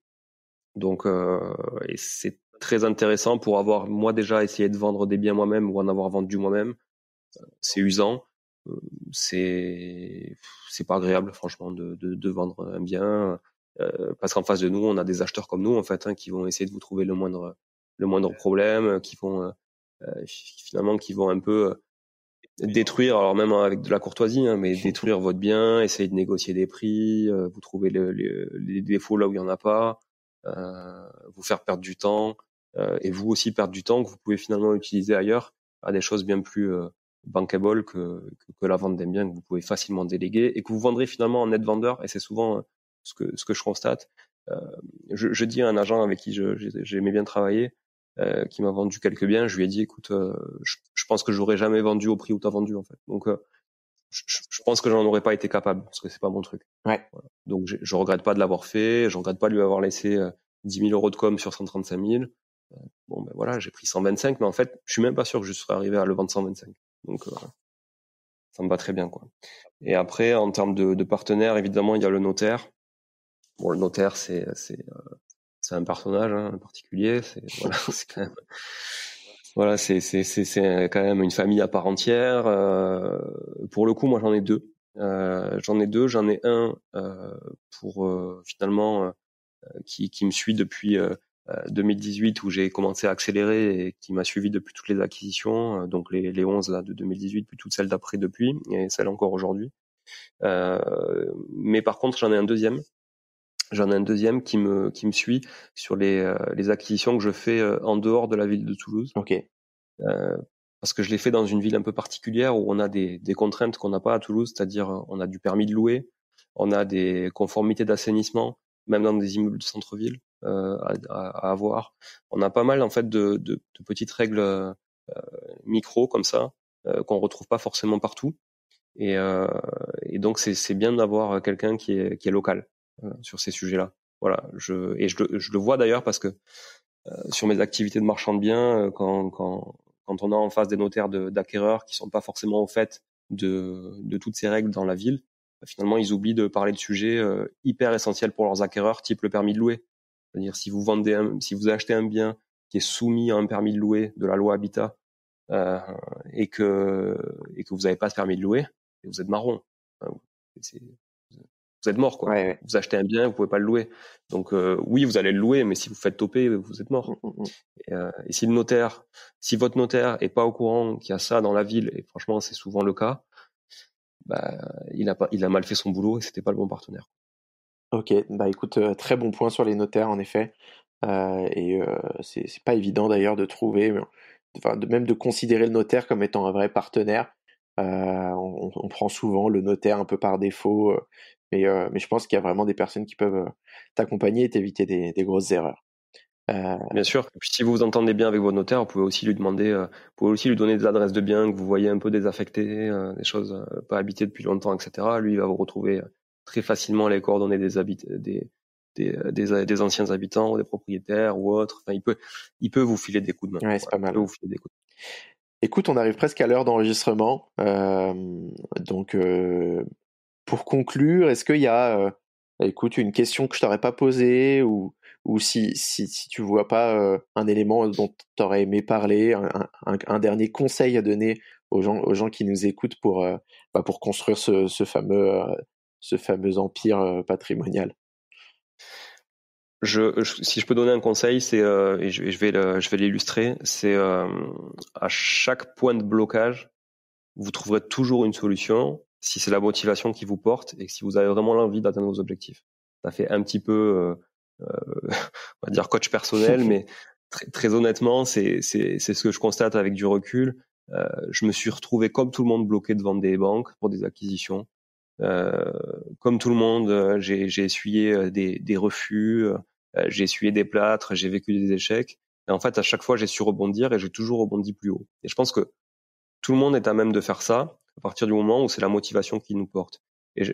Donc, euh, et c'est très intéressant pour avoir moi déjà essayé de vendre des biens moi-même ou en avoir vendu moi-même. Euh, c'est usant, c'est c'est pas agréable franchement de, de, de vendre un bien euh, parce qu'en face de nous, on a des acheteurs comme nous en fait hein, qui vont essayer de vous trouver le moindre le moindre problème, qui vont euh, euh, finalement qui vont un peu détruire, alors même avec de la courtoisie, hein, mais *laughs* détruire votre bien, essayer de négocier des prix, vous trouver le, les défauts là où il y en a pas, euh, vous faire perdre du temps, euh, et vous aussi perdre du temps que vous pouvez finalement utiliser ailleurs à des choses bien plus euh, bankable que, que, que, la vente d'un bien que vous pouvez facilement déléguer et que vous vendrez finalement en net vendeur, et c'est souvent ce que, ce que je constate. Euh, je, je, dis à un agent avec qui j'aimais bien travailler, euh, qui m'a vendu quelques biens, je lui ai dit, écoute, euh, je, je, pense que j'aurais jamais vendu au prix où tu as vendu en fait. Donc, euh, je, je, pense que j'en aurais pas été capable parce que c'est pas mon truc. Ouais. Voilà. Donc, je, regrette pas de l'avoir fait, je regrette pas de lui avoir laissé 10 000 euros de com sur 135 000. Bon, ben voilà, j'ai pris 125, mais en fait, je suis même pas sûr que je serais arrivé à le vendre 125. Donc, ça me va très bien, quoi. Et après, en termes de, de partenaires, évidemment, il y a le notaire. Bon, le notaire, c'est c'est euh, c'est un personnage hein, particulier. C'est *laughs* voilà, c'est quand même voilà, c'est c'est c'est c'est quand même une famille à part entière. Euh, pour le coup, moi, j'en ai deux. Euh, j'en ai deux. J'en ai un euh, pour euh, finalement euh, qui qui me suit depuis 2018 où j'ai commencé à accélérer et qui m'a suivi depuis toutes les acquisitions, donc les, les 11 là de 2018, puis toutes celles d'après depuis et celles encore aujourd'hui. Euh, mais par contre, j'en ai un deuxième J'en ai un deuxième qui me qui me suit sur les euh, les acquisitions que je fais euh, en dehors de la ville de Toulouse. Ok. Euh, parce que je l'ai fait dans une ville un peu particulière où on a des, des contraintes qu'on n'a pas à Toulouse, c'est-à-dire on a du permis de louer, on a des conformités d'assainissement, même dans des immeubles de centre-ville euh, à, à, avoir. On a pas mal en fait de, de, de petites règles euh, micro comme ça euh, qu'on retrouve pas forcément partout. Et, et donc c'est bien d'avoir quelqu'un qui est, qui est local. Euh, sur ces sujets-là. Voilà, je, et je, je le vois d'ailleurs parce que euh, sur mes activités de marchand de biens, euh, quand, quand, quand on a en face des notaires d'acquéreurs qui sont pas forcément au fait de, de toutes ces règles dans la ville, bah, finalement ils oublient de parler de sujets euh, hyper essentiels pour leurs acquéreurs, type le permis de louer. C'est-à-dire si vous vendez, un, si vous achetez un bien qui est soumis à un permis de louer de la loi Habitat euh, et que et que vous n'avez pas ce permis de louer, vous êtes marron. Vous êtes mort quoi. Ouais, ouais. Vous achetez un bien, vous pouvez pas le louer. Donc euh, oui, vous allez le louer, mais si vous faites toper, vous êtes mort. Mm, mm, mm. Et, euh, et, si le notaire, si votre notaire est pas au courant qu'il y a ça dans la ville, et franchement c'est souvent le cas, bah il a pas, il a mal fait son boulot et c'était pas le bon partenaire. Ok, bah écoute, euh, très bon point sur les notaires en effet. Et c'est pas évident d'ailleurs de trouver, enfin de même de considérer le notaire comme étant un vrai partenaire. On, on, prend souvent le notaire un peu par défaut mais, euh, mais je pense qu'il y a vraiment des personnes qui peuvent euh, t'accompagner et t'éviter des, des, grosses erreurs. Euh... Bien sûr. Et puis si vous vous entendez bien avec votre notaire, vous pouvez aussi lui demander, vous pouvez aussi lui donner des adresses de biens que vous voyez un peu désaffectées, des choses pas habitées depuis longtemps, etc. Lui, il va vous retrouver très facilement les coordonnées des, habit des, des, des, des, anciens habitants ou des propriétaires ou autres. Enfin, il peut, il peut vous filer des coups de main. Ouais, c'est voilà, pas mal. Il peut vous filer des coups de main. Écoute, on arrive presque à l'heure d'enregistrement. Euh, donc, euh, pour conclure, est-ce qu'il y a euh, écoute, une question que je t'aurais pas posée ou, ou si, si, si tu vois pas euh, un élément dont tu aurais aimé parler, un, dernier conseil à donner aux gens, aux gens qui nous écoutent pour, euh, bah, pour construire ce, fameux, ce fameux empire patrimonial? Je, si je peux donner un conseil, c'est et je, vais je vais l'illustrer, c'est à chaque point de blocage, vous trouverez toujours une solution si c'est la motivation qui vous porte et si vous avez vraiment l'envie d'atteindre vos objectifs. Ça fait un petit peu euh, *laughs* on va dire coach personnel, mais très, très honnêtement, c'est ce que je constate avec du recul. Euh, je me suis retrouvé comme tout le monde bloqué devant des banques pour des acquisitions. Euh, comme tout le monde, j'ai essuyé des, des refus, j'ai essuyé des plâtres, j'ai vécu des échecs. Et en fait, à chaque fois, j'ai su rebondir et j'ai toujours rebondi plus haut. Et je pense que tout le monde est à même de faire ça à partir du moment où c'est la motivation qui nous porte. Et je,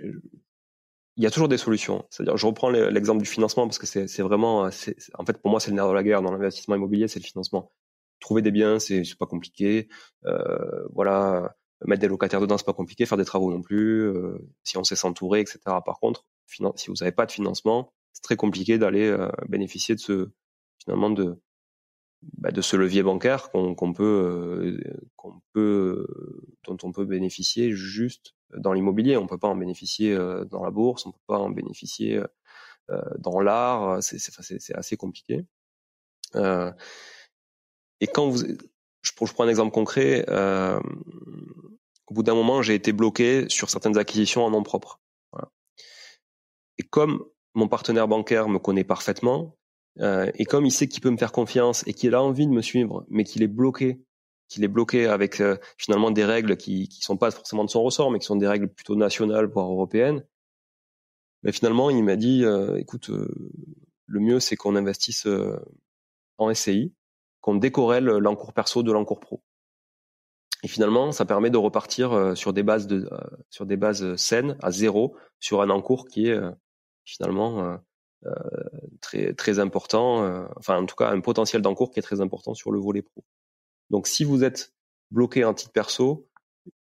il y a toujours des solutions. C'est-à-dire, je reprends l'exemple du financement parce que c'est vraiment, en fait, pour moi, c'est le nerf de la guerre dans l'investissement immobilier, c'est le financement. Trouver des biens, c'est pas compliqué. Euh, voilà, mettre des locataires dedans, c'est pas compliqué. Faire des travaux non plus. Euh, si on sait s'entourer, etc. Par contre, si vous n'avez pas de financement, c'est très compliqué d'aller euh, bénéficier de ce finalement de bah, de ce levier bancaire qu'on peut euh, qu'on peut dont on peut bénéficier juste dans l'immobilier. On peut pas en bénéficier euh, dans la bourse, on peut pas en bénéficier euh, dans l'art. C'est assez compliqué. et quand vous, je, prends un exemple concret. au bout d'un moment, j'ai été bloqué sur certaines acquisitions en nom propre. Et comme mon partenaire bancaire me connaît parfaitement, euh, et comme il sait qu'il peut me faire confiance et qu'il a envie de me suivre, mais qu'il est bloqué, qu'il est bloqué avec euh, finalement des règles qui qui sont pas forcément de son ressort, mais qui sont des règles plutôt nationales voire européennes. Mais finalement, il m'a dit, euh, écoute, le mieux c'est qu'on investisse en SCI, qu'on décorrèle l'encours perso de l'encours pro. Et finalement, ça permet de repartir sur des bases de sur des bases saines à zéro sur un encours qui est finalement euh, très très important, euh, enfin en tout cas un potentiel d'encours qui est très important sur le volet pro. Donc si vous êtes bloqué en titre perso,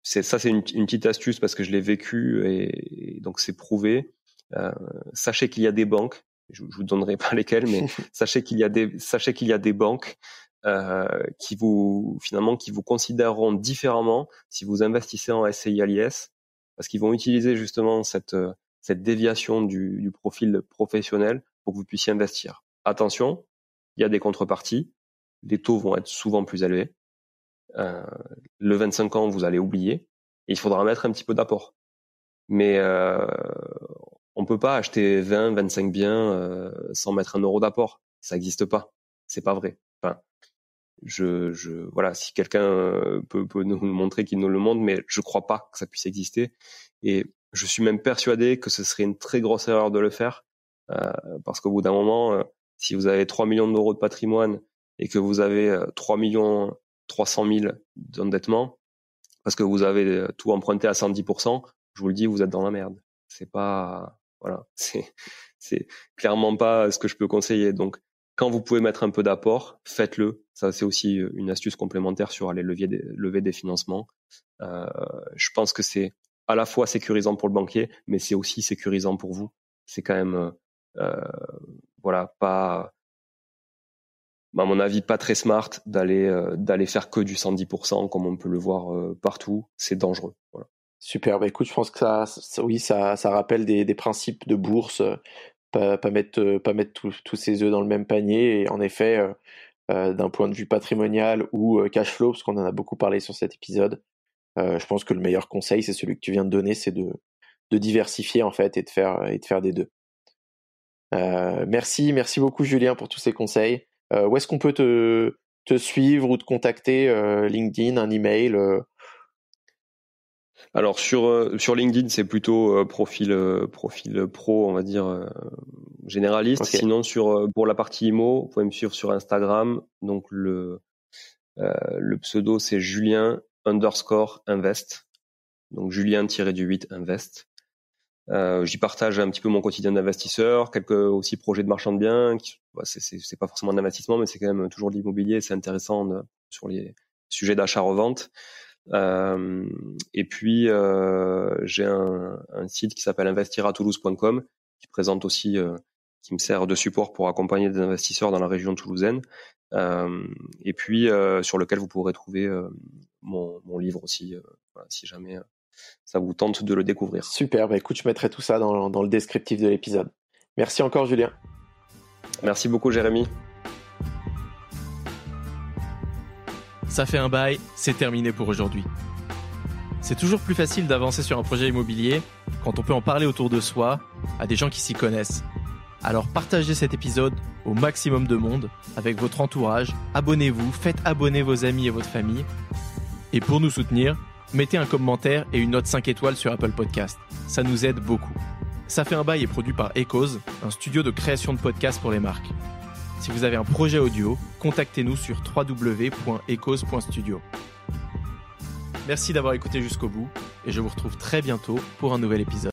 c'est ça c'est une, une, petite astuce parce que je l'ai vécu et, donc c'est prouvé. Euh, sachez qu'il y a des banques, je, je vous donnerai *laughs* pas lesquelles, mais *laughs* sachez qu'il y a des sachez qu'il y a des banques euh, qui vous finalement qui vous considéreront différemment si vous investissez en SCI l'IS parce qu'ils vont utiliser justement cette cette déviation du, du, profil professionnel que vous puissiez investir. Attention, il y a des contreparties. Les taux vont être souvent plus élevés. Euh, le 25 ans, vous allez oublier. Il faudra mettre un petit peu d'apport. Mais euh, on peut pas acheter 20, 25 biens euh, sans mettre un euro d'apport. Ça n'existe pas. C'est pas vrai. Enfin, je, voilà, si quelqu'un euh, peut, nous montrer qu'il nous le montre, mais je crois pas que ça puisse exister. Et je suis même persuadé que ce serait une très grosse erreur de le faire, parce qu'au bout d'un moment, euh, si vous avez 3 millions d'euros de patrimoine et que vous avez 3 euh, millions 300 000 d'endettement, parce que vous avez tout emprunté à 110%, je vous le dis, vous êtes dans la merde. C'est pas, voilà, *laughs* c'est, c'est clairement pas ce que je peux conseiller. Donc, quand vous pouvez mettre un peu d'apport, faites-le. Ça, c'est aussi une astuce complémentaire sur aller lever des, lever des financements. Euh, je pense que c'est à la fois sécurisant pour le banquier, mais c'est aussi sécurisant pour vous. C'est quand même, euh, euh voilà, pas, à mon avis, pas très smart d'aller euh, d'aller faire que du 110% comme on peut le voir euh, partout. C'est dangereux. Voilà. Super. Bah écoute, je pense que ça, oui, ça, ça rappelle des, principes de bourse. Pas, mettre pas mettre tous ses œufs dans le même panier. Et en effet, d'un point de vue patrimonial ou cash flow, parce qu'on en a beaucoup parlé sur cet épisode, euh, je pense que le meilleur conseil, c'est celui que tu viens de donner, c'est de, de diversifier en fait et de faire et de faire des deux. Euh, merci, merci beaucoup Julien pour tous ces conseils. Euh, où est-ce qu'on peut te, te suivre ou te contacter LinkedIn, un email alors sur sur LinkedIn c'est plutôt profil profil pro on va dire généraliste. Sinon sur pour la partie IMO vous pouvez me suivre sur Instagram donc le le pseudo c'est Julien underscore invest. Donc Julien-du-8 invest. Euh, j'y partage un petit peu mon quotidien d'investisseur, quelques aussi projets de marchand de biens. Bah, c'est pas forcément d'investissement, mais c'est quand même toujours de l'immobilier. C'est intéressant sur les sujets d'achat-revente. Euh, et puis euh, j'ai un, un, site qui s'appelle investiratoulous.com qui présente aussi, qui me sert de support pour accompagner des investisseurs dans la région toulousaine. et puis sur lequel vous pourrez trouver mon, mon, livre aussi, si jamais ça vous tente de le découvrir. Super, bah écoute, je mettrai tout ça dans, dans le descriptif de l'épisode. Merci encore Julien. Merci beaucoup Jérémy. Ça fait un bail, c'est terminé pour aujourd'hui. C'est toujours plus facile d'avancer sur un projet immobilier quand on peut en parler autour de soi à des gens qui s'y connaissent. Alors partagez cet épisode au maximum de monde avec votre entourage, abonnez-vous, faites abonner vos amis et votre famille. Et pour nous soutenir, mettez un commentaire et une note 5 étoiles sur Apple Podcast. Ça nous aide beaucoup. Ça fait un bail est produit par Echoes, un studio de création de podcasts pour les marques. Si vous avez un projet audio, contactez-nous sur www.ecos.studio. Merci d'avoir écouté jusqu'au bout et je vous retrouve très bientôt pour un nouvel épisode.